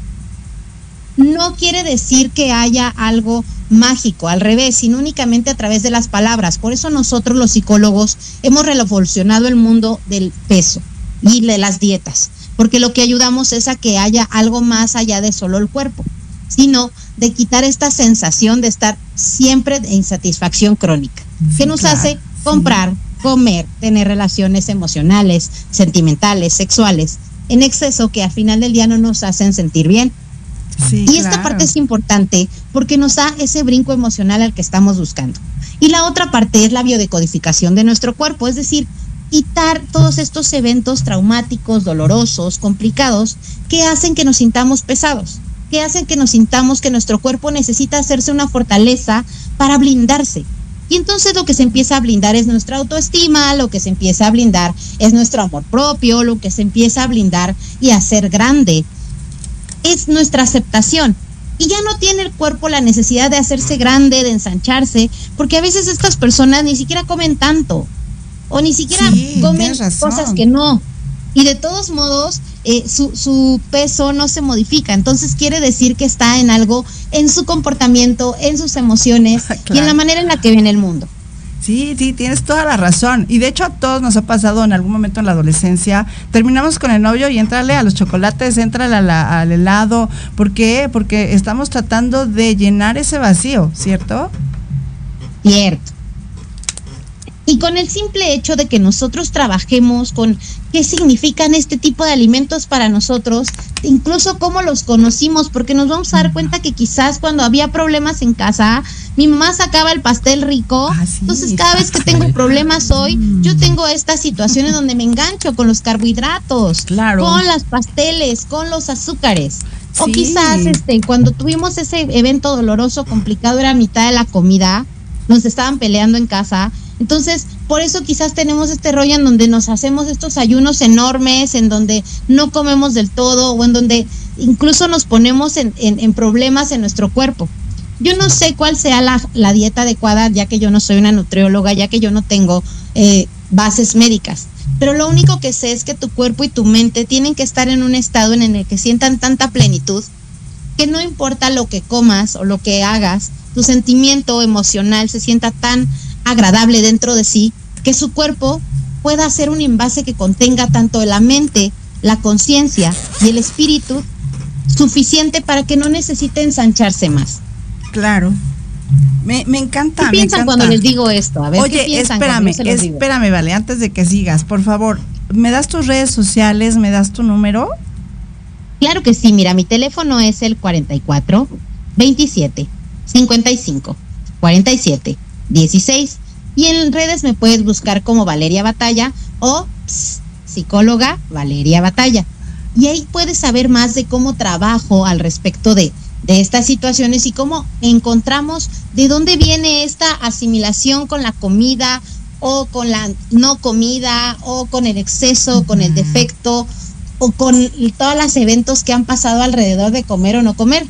Speaker 8: No quiere decir que haya algo mágico, al revés, sino únicamente a través de las palabras. Por eso nosotros los psicólogos hemos revolucionado el mundo del peso y de las dietas, porque lo que ayudamos es a que haya algo más allá de solo el cuerpo, sino de quitar esta sensación de estar siempre en insatisfacción crónica, que nos hace comprar, comer, tener relaciones emocionales, sentimentales, sexuales, en exceso que al final del día no nos hacen sentir bien y esta parte es importante porque nos da ese brinco emocional al que estamos buscando. Y la otra parte es la biodecodificación de nuestro cuerpo, es decir, quitar todos estos eventos traumáticos, dolorosos, complicados, que hacen que nos sintamos pesados, que hacen que nos sintamos que nuestro cuerpo necesita hacerse una fortaleza para blindarse. Y entonces lo que se empieza a blindar es nuestra autoestima, lo que se empieza a blindar es nuestro amor propio, lo que se empieza a blindar y a ser grande es nuestra aceptación. Y ya no tiene el cuerpo la necesidad de hacerse grande, de ensancharse, porque a veces estas personas ni siquiera comen tanto o ni siquiera comen cosas que no. Y de todos modos, eh, su, su peso no se modifica. Entonces quiere decir que está en algo, en su comportamiento, en sus emociones y en la manera en la que viene el mundo.
Speaker 9: Sí, sí, tienes toda la razón. Y de hecho a todos nos ha pasado en algún momento en la adolescencia. Terminamos con el novio y entrale a los chocolates, entrale al helado. ¿Por qué? Porque estamos tratando de llenar ese vacío, ¿cierto?
Speaker 8: Cierto. Y con el simple hecho de que nosotros trabajemos con qué significan este tipo de alimentos para nosotros, incluso cómo los conocimos, porque nos vamos a dar cuenta que quizás cuando había problemas en casa, mi mamá sacaba el pastel rico, ah, entonces cada vez que tengo problemas hoy, yo tengo estas situaciones donde me engancho con los carbohidratos, con las pasteles, con los azúcares. O quizás este, cuando tuvimos ese evento doloroso, complicado, era mitad de la comida, nos estaban peleando en casa, entonces, por eso quizás tenemos este rollo en donde nos hacemos estos ayunos enormes, en donde no comemos del todo o en donde incluso nos ponemos en, problemas en nuestro cuerpo. Yo no sé cuál sea la, dieta adecuada, ya que yo no soy una nutrióloga, ya que yo no tengo eh, bases médicas. Pero lo único que sé es que tu cuerpo y tu mente tienen que estar en un estado en el que sientan tanta plenitud que no importa lo que comas o lo que hagas, tu sentimiento emocional se sienta tan agradable dentro de sí, que su cuerpo pueda ser un envase que contenga tanto la mente, la conciencia y el espíritu suficiente para que no necesite ensancharse más.
Speaker 9: Claro.
Speaker 5: Me, me encanta.
Speaker 8: ¿Qué
Speaker 5: me
Speaker 8: piensan
Speaker 5: encanta.
Speaker 8: cuando les digo esto? A ver, ¿qué
Speaker 5: Oye,
Speaker 8: piensan cuando
Speaker 5: espérame,
Speaker 8: se los digo?
Speaker 5: espérame, vale, antes de que sigas, por favor, ¿me das tus redes sociales? ¿Me das tu número?
Speaker 8: Claro que sí, mira, mi teléfono es el 44 27 55 47 16 y en redes me puedes buscar como Valeria Batalla o ps, psicóloga Valeria Batalla. Y ahí puedes saber más de cómo trabajo al respecto de, de estas situaciones y cómo encontramos de dónde viene esta asimilación con la comida o con la no comida o con el exceso, con el defecto o con todos los eventos que han pasado alrededor de comer o no comer.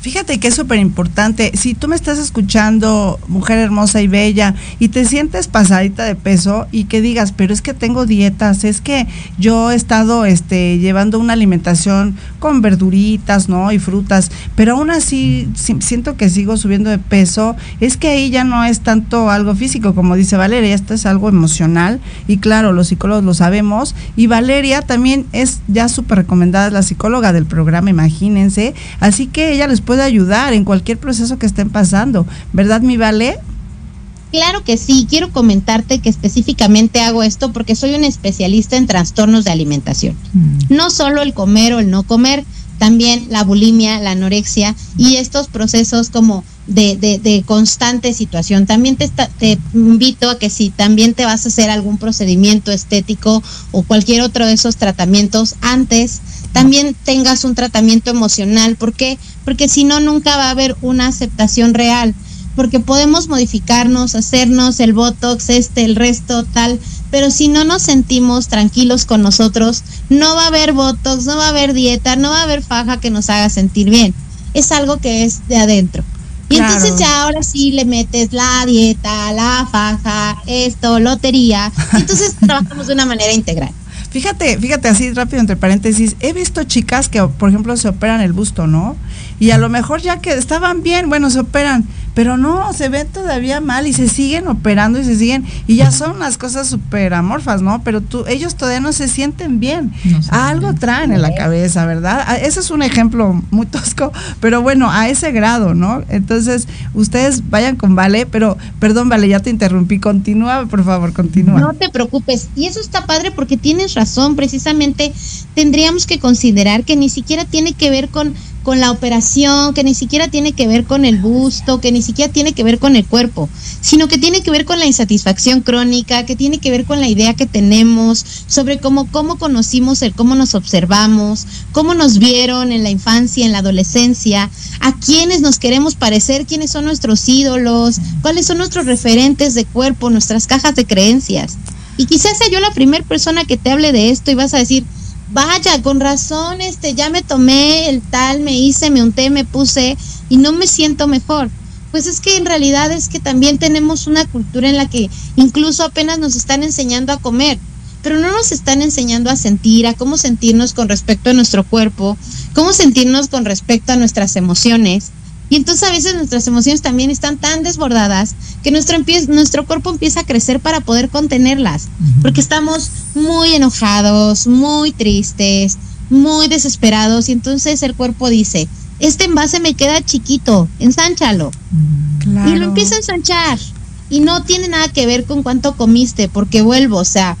Speaker 5: Fíjate que es súper importante. Si tú me estás escuchando, mujer hermosa y bella, y te sientes pasadita de peso y que digas, pero es que tengo dietas, es que yo he estado este, llevando una alimentación con verduritas, ¿no? Y frutas, pero aún así si- siento que sigo subiendo de peso, es que ahí ya no es tanto algo físico, como dice Valeria, esto es algo emocional. Y claro, los psicólogos lo sabemos. Y Valeria también es ya súper recomendada, es la psicóloga del programa, imagínense. Así que ella les puede ayudar en cualquier proceso que estén pasando. ¿Verdad, mi Vale?
Speaker 8: Claro que sí, quiero comentarte que específicamente hago esto porque soy un especialista en trastornos de alimentación. No solo el comer o el no comer, también la bulimia, la anorexia y estos procesos como de, de, constante situación. También te, te invito a que si también te vas a hacer algún procedimiento estético o cualquier otro de esos tratamientos antes, también tengas un tratamiento emocional. ¿Por qué? Porque si no, nunca va a haber una aceptación real porque podemos modificarnos, hacernos el botox, este, el resto, tal, pero si no nos sentimos tranquilos con nosotros, no va a haber botox, no va a haber dieta, no va a haber faja que nos haga sentir bien. Es algo que es de adentro. Y
Speaker 5: Claro.
Speaker 8: entonces ya ahora sí le metes la dieta, la faja, esto, lotería. Y entonces trabajamos de una manera integral.
Speaker 5: Fíjate, fíjate así rápido entre paréntesis, he visto chicas que, por ejemplo, se operan el busto, ¿no? Y a lo mejor ya que estaban bien, bueno, se operan, pero no, se ven todavía mal y se siguen operando y se siguen, y ya son unas cosas súper amorfas, ¿no? Pero tú, ellos todavía no se sienten bien.
Speaker 7: No se
Speaker 5: Algo
Speaker 7: bien.
Speaker 5: traen en la cabeza, ¿verdad? Ah, Ese es un ejemplo muy tosco, pero bueno, a ese grado, ¿no? Entonces, ustedes vayan con Vale, pero, perdón, Vale, ya te interrumpí, continúa, por favor, continúa.
Speaker 8: No te preocupes. Y eso está padre porque tienes razón. Precisamente tendríamos que considerar que ni siquiera tiene que ver con, con la operación, que ni siquiera tiene que ver con el busto, que ni siquiera tiene que ver con el cuerpo, sino que tiene que ver con la insatisfacción crónica, que tiene que ver con la idea que tenemos sobre cómo, cómo conocimos el cómo nos observamos, cómo nos vieron en la infancia, en la adolescencia, a quiénes nos queremos parecer, quiénes son nuestros ídolos, cuáles son nuestros referentes de cuerpo, nuestras cajas de creencias. Y quizás sea yo la primera persona que te hable de esto y vas a decir, vaya, con razón, este, ya me tomé el tal, me hice, me unté, me puse y no me siento mejor. Pues es que en realidad es que también tenemos una cultura en la que incluso apenas nos están enseñando a comer, pero no nos están enseñando a sentir, a cómo sentirnos con respecto a nuestro cuerpo, cómo sentirnos con respecto a nuestras emociones. Y entonces a veces nuestras emociones también están tan desbordadas que nuestro, nuestro cuerpo empieza a crecer para poder contenerlas, porque estamos muy enojados, muy tristes, muy desesperados y entonces el cuerpo dice, este envase me queda chiquito, ensánchalo.
Speaker 5: Claro.
Speaker 8: Y lo empieza a ensanchar. Y no tiene nada que ver con cuánto comiste, porque vuelvo, o sea,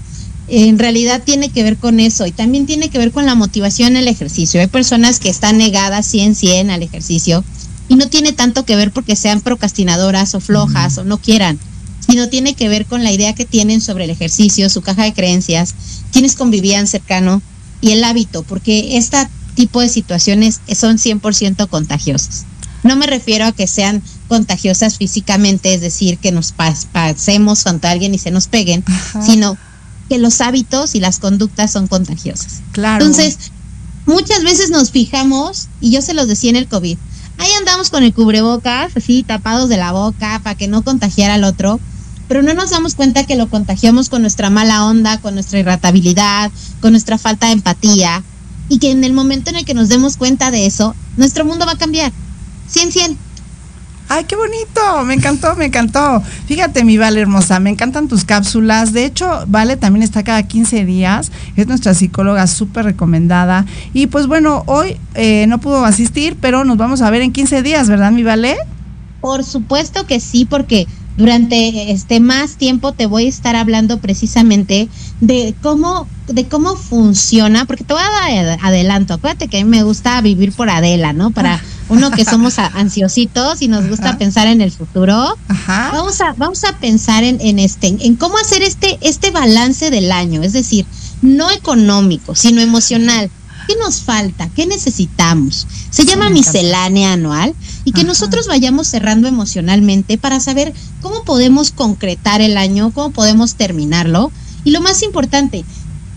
Speaker 8: en realidad tiene que ver con eso y también tiene que ver con la motivación el ejercicio. Hay personas que están negadas 100, 100 al ejercicio y no tiene tanto que ver porque sean procrastinadoras o flojas o no quieran, sino tiene que ver con la idea que tienen sobre el ejercicio, su caja de creencias, quienes convivían cercano y el hábito, porque este tipo de situaciones son 100% contagiosas. No me refiero a que sean contagiosas físicamente, es decir, que nos pas- pasemos contra alguien y se nos peguen, sino que los hábitos y las conductas son contagiosas.
Speaker 5: Claro.
Speaker 8: Entonces, muchas veces nos fijamos, y yo se los decía en el COVID, ahí andamos con el cubrebocas, así tapados de la boca para que no contagiara al otro, pero no nos damos cuenta que lo contagiamos con nuestra mala onda, con nuestra irritabilidad, con nuestra falta de empatía, y que en el momento en el que nos demos cuenta de eso, nuestro mundo va a cambiar. 100, 100.
Speaker 5: Ay, qué bonito, me encantó, me encantó. Fíjate, mi Vale hermosa, me encantan tus cápsulas. De hecho, Vale también está cada 15 días, es nuestra psicóloga súper recomendada. Y pues bueno, hoy eh, no pudo asistir, pero nos vamos a ver en 15 días, ¿verdad, mi Vale?
Speaker 8: Por supuesto que sí, porque durante este más tiempo te voy a estar hablando precisamente de cómo de cómo funciona, porque te voy a dar adelanto. Acuérdate que a mí me gusta vivir por Adela, ¿no? Para uno que somos ansiositos y nos gusta pensar en el futuro. Vamos a vamos a pensar en, en este en cómo hacer este este balance del año, es decir, no económico, sino emocional. ¿Qué nos falta? ¿Qué necesitamos? Se llama miscelánea anual y que nosotros vayamos cerrando emocionalmente para saber cómo podemos concretar el año, cómo podemos terminarlo y lo más importante,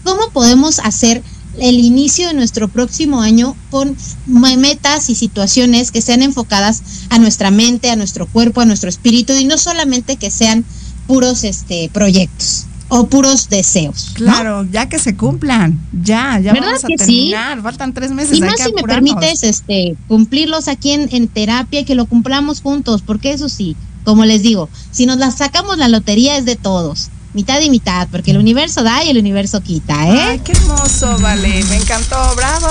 Speaker 8: cómo podemos hacer el inicio de nuestro próximo año con metas y situaciones que sean enfocadas a nuestra mente, a nuestro cuerpo, a nuestro espíritu y no solamente que sean puros este proyectos o puros deseos.
Speaker 5: Claro, ya que se cumplan, ya, ya vamos a terminar, faltan tres meses.
Speaker 8: Y más si me permites este, cumplirlos aquí en, en terapia y que lo cumplamos juntos, porque eso sí, como les digo, si nos la sacamos la lotería es de todos mitad y mitad, porque el universo da y el universo quita, ¿eh?
Speaker 5: Ay, qué hermoso, vale, me encantó, bravo.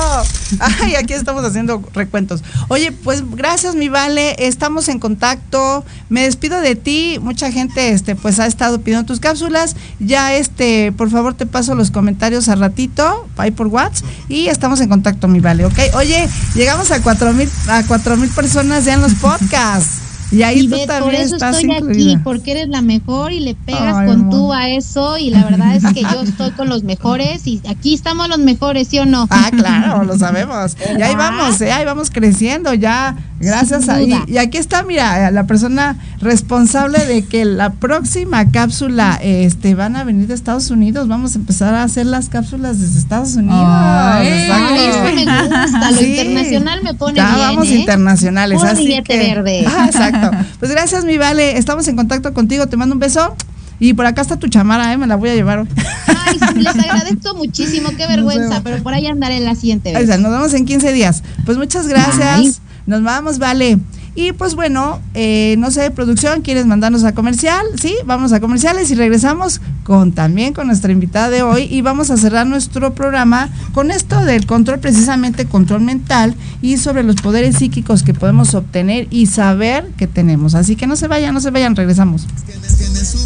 Speaker 5: Ay, aquí estamos haciendo recuentos. Oye, pues gracias, mi vale, estamos en contacto. Me despido de ti, mucha gente este pues ha estado pidiendo tus cápsulas. Ya este, por favor, te paso los comentarios a ratito, ahí por WhatsApp y estamos en contacto, mi vale, ¿ok? Oye, llegamos a cuatro mil a cuatro mil personas ya en los podcasts. Y ahí tú también
Speaker 8: por eso estoy aquí, porque eres la mejor y le pegas con tú a eso. Y la verdad es que yo estoy con los mejores y aquí estamos los mejores, ¿sí o no?
Speaker 5: Ah, claro, lo sabemos. Y ahí vamos, ¿eh? ahí vamos creciendo ya. Gracias a y, y aquí está, mira, la persona responsable de que la próxima cápsula este van a venir de Estados Unidos. Vamos a empezar a hacer las cápsulas desde Estados Unidos.
Speaker 8: Ay, eso me gusta. Lo internacional me pone
Speaker 5: ya
Speaker 8: bien.
Speaker 5: vamos
Speaker 8: ¿eh?
Speaker 5: internacionales. así que,
Speaker 8: verde.
Speaker 5: Ah, exacto. Pues gracias, mi Vale. Estamos en contacto contigo. Te mando un beso. Y por acá está tu chamara, ¿eh? Me la voy a llevar hoy.
Speaker 8: Ay, les agradezco muchísimo. Qué vergüenza. Pero por ahí andaré en la siguiente vez.
Speaker 5: nos vemos en 15 días. Pues muchas gracias. Nos vamos, Vale. Y pues bueno, eh, no sé, producción, ¿quieres mandarnos a comercial? Sí, vamos a comerciales y regresamos con también con nuestra invitada de hoy y vamos a cerrar nuestro programa con esto del control, precisamente control mental y sobre los poderes psíquicos que podemos obtener y saber que tenemos. Así que no se vayan, no se vayan, regresamos.
Speaker 1: Su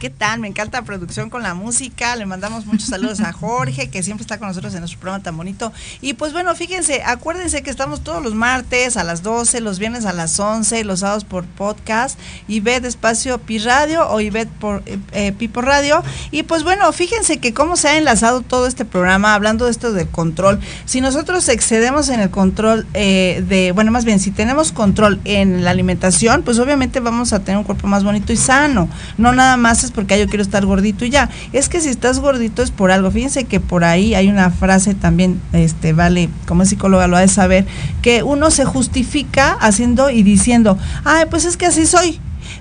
Speaker 5: qué tal, me encanta la producción con la música, le mandamos muchos saludos a Jorge, que siempre está con nosotros en nuestro programa tan bonito. Y pues bueno, fíjense, acuérdense que estamos todos los martes a las 12, los viernes a las 11, los sábados por podcast, Ivette Espacio Pi Radio o Ivette por eh, eh, Pi por Radio. Y pues bueno, fíjense que cómo se ha enlazado todo este programa, hablando de esto del control. Si nosotros excedemos en el control eh, de, bueno, más bien, si tenemos control en la alimentación, pues obviamente vamos a tener un cuerpo más bonito y sano. No nada más es porque "Ah, yo quiero estar gordito y ya. Es que si estás gordito es por algo. Fíjense que por ahí hay una frase también, este, vale, como psicóloga lo ha de saber, que uno se justifica haciendo y diciendo, ay, pues es que así soy.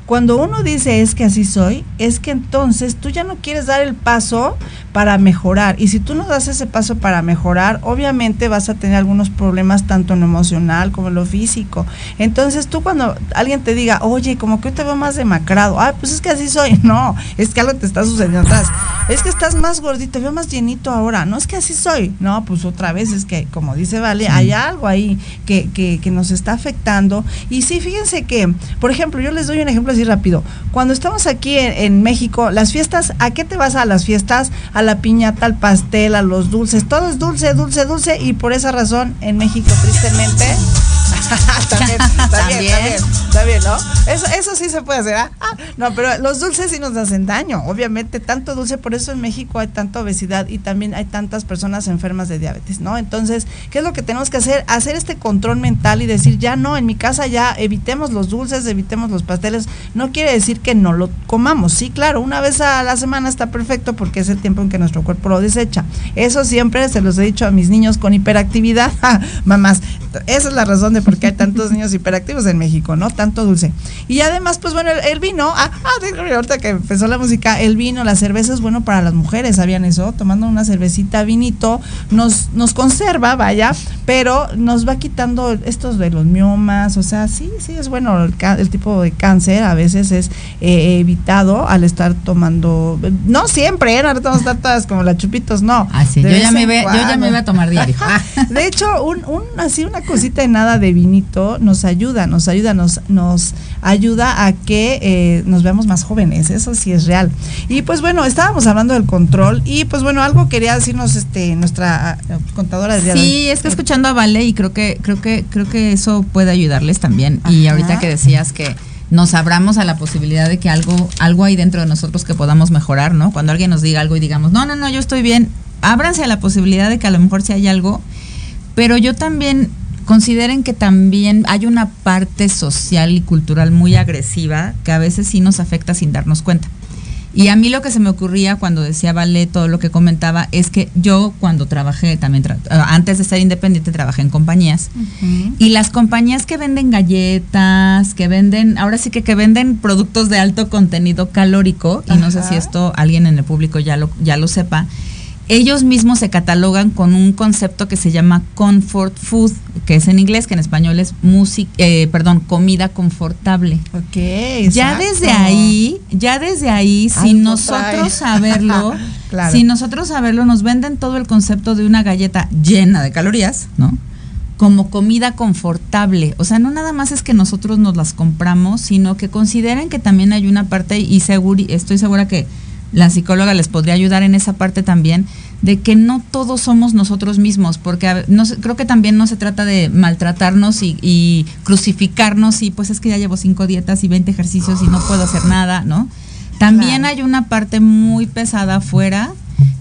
Speaker 5: Cuando uno dice es que así soy, es que entonces tú ya no quieres dar el paso para mejorar. Y si tú no das ese paso para mejorar, obviamente vas a tener algunos problemas tanto en lo emocional como en lo físico. Entonces tú cuando alguien te diga, oye, como que hoy te veo más demacrado, ay, pues es que así soy. No, es que algo te está sucediendo atrás. Es que estás más gordito, te veo más llenito ahora. No es que así soy. No, pues otra vez es que, como dice Vale, hay algo ahí que, que, que nos está afectando. Y sí, fíjense que, por ejemplo, yo les doy un ejemplo rápido. Cuando estamos aquí en, en México, las fiestas, ¿a qué te vas a las fiestas? A la piñata, al pastel, a los dulces. Todo es dulce, dulce, dulce. Y por esa razón, en México, tristemente. también, también,
Speaker 7: También.
Speaker 5: también, también, ¿no? Eso, eso sí se puede hacer. ¿ah? Ah, no, pero los dulces sí nos hacen daño. Obviamente, tanto dulce, por eso en México hay tanta obesidad y también hay tantas personas enfermas de diabetes, ¿no? Entonces, ¿qué es lo que tenemos que hacer? Hacer este control mental y decir, ya no, en mi casa ya evitemos los dulces, evitemos los pasteles. No quiere decir que no lo comamos. Sí, claro, una vez a la semana está perfecto porque es el tiempo en que nuestro cuerpo lo desecha. Eso siempre se los he dicho a mis niños con hiperactividad. Mamás, esa es la razón de por qué hay tantos niños hiperactivos en México, ¿no? Tanto dulce. Y además, pues bueno, el, el vino, ah, ah, ahorita que empezó la música, el vino, la cerveza es bueno para las mujeres, ¿sabían eso? Tomando una cervecita, vinito, nos, nos conserva, vaya, pero nos va quitando estos de los miomas, o sea, sí, sí, es bueno, el, tipo de cáncer a veces es eh, evitado al estar tomando, no siempre, ¿eh? no vamos a estar todas como las chupitos, no.
Speaker 7: Ah, sí,
Speaker 5: De
Speaker 7: yo ya, me yo ya me iba a tomar diario. Ah,
Speaker 5: De hecho, un, un así una cosita de nada de vinito nos ayuda, nos ayuda, nos, nos ayuda a que eh, nos veamos más jóvenes, eso sí es real. Y pues bueno, estábamos hablando del control y pues bueno, algo quería decirnos este nuestra ah, contadora de día de.
Speaker 7: Sí, es que escuchando a Vale y creo que creo que creo que eso puede ayudarles también. Y ahorita que decías que nos abramos a la posibilidad de que algo algo hay dentro de nosotros que podamos mejorar, ¿no? Cuando alguien nos diga algo y digamos, "No, no, no, yo estoy bien." Ábranse a la posibilidad de que a lo mejor sí hay algo, pero yo también consideren que también hay una parte social y cultural muy agresiva que a veces sí nos afecta sin darnos cuenta. Y a mí lo que se me ocurría cuando decía Vale todo lo que comentaba es que yo cuando trabajé también, tra- eh, antes de ser independiente, trabajé en compañías. Y las compañías que venden galletas, que venden, ahora sí que que venden productos de alto contenido calórico, y no sé si esto alguien en el público ya lo, ya lo sepa, ellos mismos se catalogan con un concepto que se llama comfort food, que es en inglés, que en español es música, perdón, comida confortable.
Speaker 5: Ok,
Speaker 7: Ya desde ahí, ya desde ahí, sin nosotros saberlo,
Speaker 5: Claro.
Speaker 7: sin nosotros saberlo, nos venden todo el concepto de una galleta llena de calorías, ¿no? Como comida confortable. O sea, no nada más es que nosotros nos las compramos, sino que consideren que también hay una parte, y seguri- estoy segura que la psicóloga les podría ayudar en esa parte también, de que no todos somos nosotros mismos, porque no creo que también no se trata de maltratarnos y, y crucificarnos y pues es que ya llevo cinco dietas y 20 ejercicios y no puedo hacer nada, ¿no? También
Speaker 5: Claro.
Speaker 7: hay una parte muy pesada afuera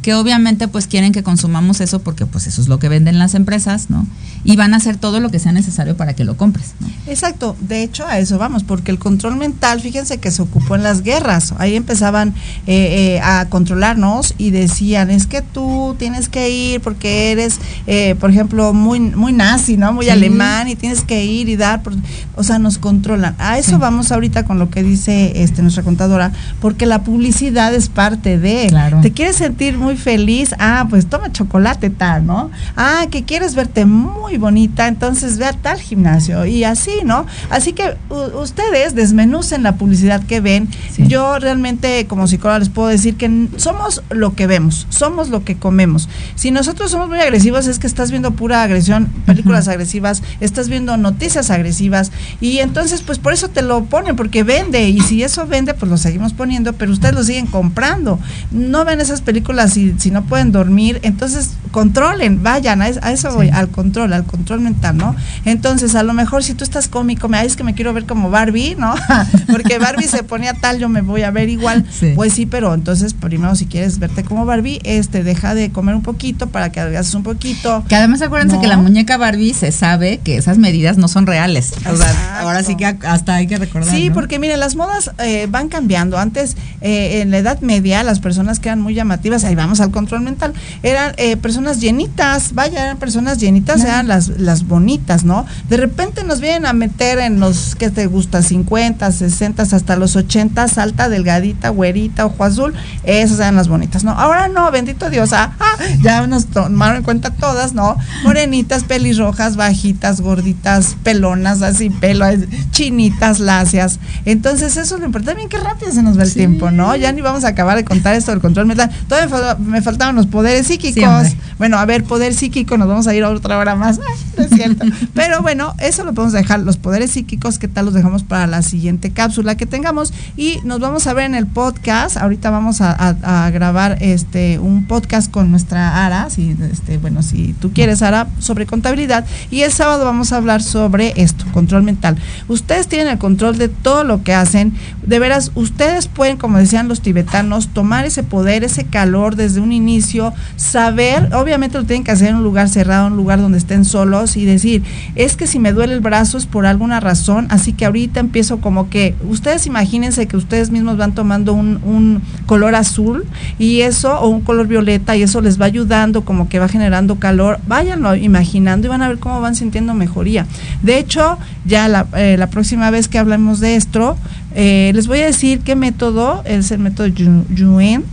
Speaker 7: que obviamente pues quieren que consumamos eso porque pues eso es lo que venden las empresas, ¿no? Y van a hacer todo lo que sea necesario para que lo compres, ¿no?
Speaker 5: Exacto, de hecho a eso vamos, porque el control mental, fíjense que se ocupó en las guerras, ahí empezaban eh, eh, a controlarnos y decían, es que tú tienes que ir porque eres, eh, por ejemplo, muy, muy nazi, ¿no? Muy
Speaker 7: Sí.
Speaker 5: alemán y tienes que ir y dar, por- o sea, nos controlan. A eso
Speaker 7: Sí.
Speaker 5: vamos ahorita con lo que dice este nuestra contadora, porque la publicidad es parte de,
Speaker 7: Claro.
Speaker 5: te quieres sentir muy feliz, ah, pues toma chocolate tal, ¿no? Ah, que quieres verte muy bonita, entonces ve a tal gimnasio y así, ¿no? Así que ustedes desmenucen la publicidad que ven.
Speaker 7: Sí.
Speaker 5: Yo realmente como psicóloga les puedo decir que somos lo que vemos, somos lo que comemos. Si nosotros somos muy agresivos es que estás viendo pura agresión, películas agresivas, estás viendo noticias agresivas y entonces pues por eso te lo ponen porque vende y si eso vende pues lo seguimos poniendo, pero ustedes lo siguen comprando. No ven esas películas si, si no pueden dormir, entonces controlen, vayan, a, es- a eso voy,
Speaker 7: Sí.
Speaker 5: al control, al control mental, ¿no? Entonces, a lo mejor si tú estás cómico, me es que me quiero ver como Barbie, ¿no? Porque Barbie se ponía tal, yo me voy a ver igual.
Speaker 7: Sí.
Speaker 5: Pues sí, pero entonces primero si quieres verte como Barbie, este deja de comer un poquito para que adelgaces un poquito.
Speaker 7: Que además acuérdense
Speaker 5: No.
Speaker 7: que la muñeca Barbie se sabe que esas medidas no son reales. O sea, ahora sí que hasta hay que recordar.
Speaker 5: Sí,
Speaker 7: ¿no?
Speaker 5: porque miren, las modas eh, van cambiando. Antes, eh, en la Edad Media, las personas que eran muy llamativas, ahí vamos al control mental, eran eh, personas llenitas, vaya, eran personas llenitas, eran las, las bonitas, ¿no? De repente nos vienen a meter en los, ¿qué te gusta? 50, 60, hasta los 80, alta, delgadita, güerita, ojo azul, esas eran las bonitas, ¿no? Ahora no, bendito Dios, ah, ah, ya nos tomaron en cuenta todas, ¿no? Morenitas, pelirrojas, bajitas, gorditas, pelonas, así, pelo, eh, chinitas, lacias. Entonces, eso es lo importante. Bien, qué rápido se nos va el tiempo, ¿no? Ya ni vamos a acabar de contar esto del control mental. Todavía me, fal- me faltaban los poderes psíquicos.
Speaker 1: Sí,
Speaker 5: bueno, a ver, poder psíquico, nos vamos a ir a otra hora más. Ay, no es cierto. Pero bueno, eso lo podemos dejar. Los poderes psíquicos, ¿qué tal los dejamos para la siguiente cápsula que tengamos? Y nos vamos a ver en el podcast. Ahorita vamos a, a- a grabar este un podcast con nuestra Ara, si este, bueno, si tú quieres, Ara, sobre contabilidad. Y el sábado vamos a hablar sobre esto, control mental. Ustedes tienen el control de todo lo que hacen. De veras, ustedes pueden, como decían los tibetanos, tomar ese poder, ese calor desde un inicio, saber, obviamente lo tienen que hacer en un lugar cerrado, en un lugar donde estén solos y decir, es que si me duele el brazo es por alguna razón, así que ahorita empiezo como que, ustedes imagínense que ustedes mismos van tomando un, un color azul y eso, o un color violeta, y eso les va ayudando, como que va generando calor, váyanlo imaginando y van a ver cómo van sintiendo mejoría. De hecho, ya la, eh, la próxima vez que hablemos de esto, eh, les voy a decir qué método es el método Yu- Yuen.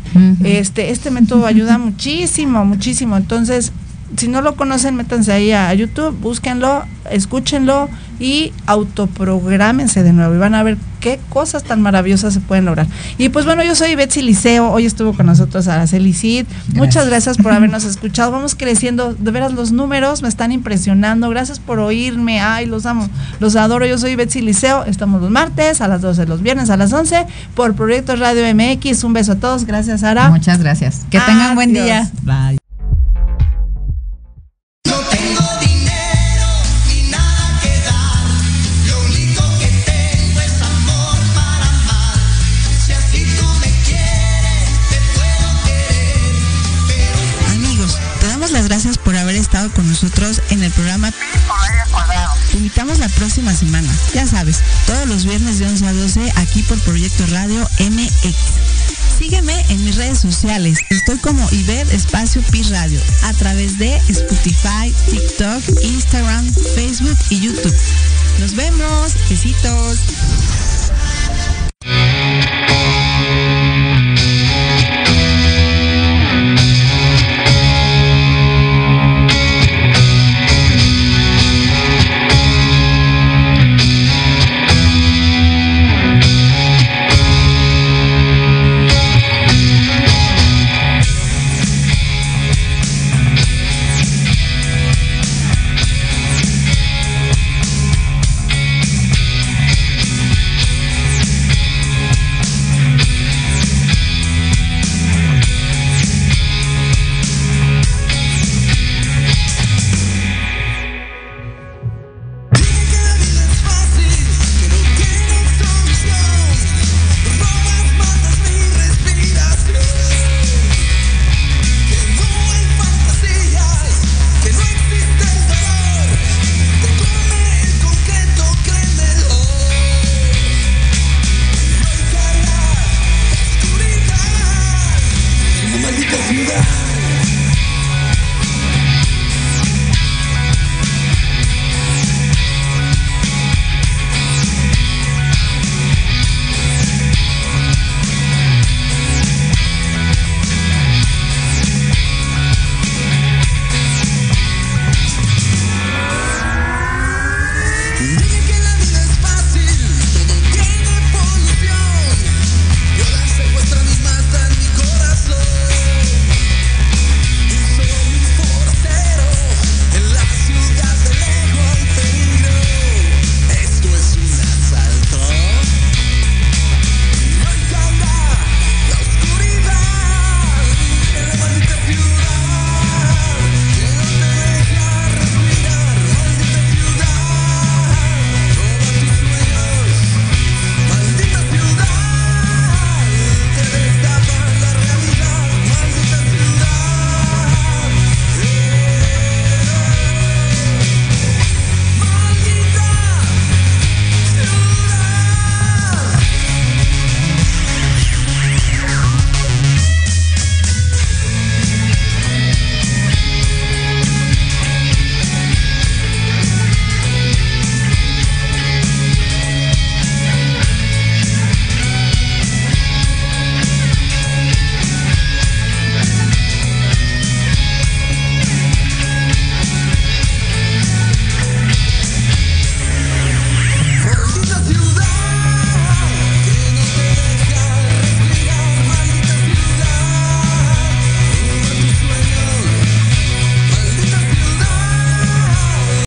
Speaker 5: Este, este método ayuda muchísimo, muchísimo. Entonces, si no lo conocen, métanse ahí a YouTube, búsquenlo, escúchenlo y autoprográmense de nuevo y van a ver qué cosas tan maravillosas se pueden lograr. Y pues bueno, yo soy Betsy Liceo, hoy estuvo con nosotros Araceli Cid. Muchas gracias por habernos escuchado. Vamos creciendo, de veras los números me están impresionando. Gracias por oírme. Ay, los amo, los adoro. Yo soy Betsy Liceo. Estamos los martes a las 12, los viernes a las 11 por Proyecto Radio MX. Un beso a todos. Gracias, Ara.
Speaker 1: Muchas gracias. Que tengan buen día. Bye.
Speaker 10: sociales. Estoy como Iber Espacio Pi Radio a través de Spotify, TikTok, Instagram, Facebook y YouTube. Nos vemos. Besitos.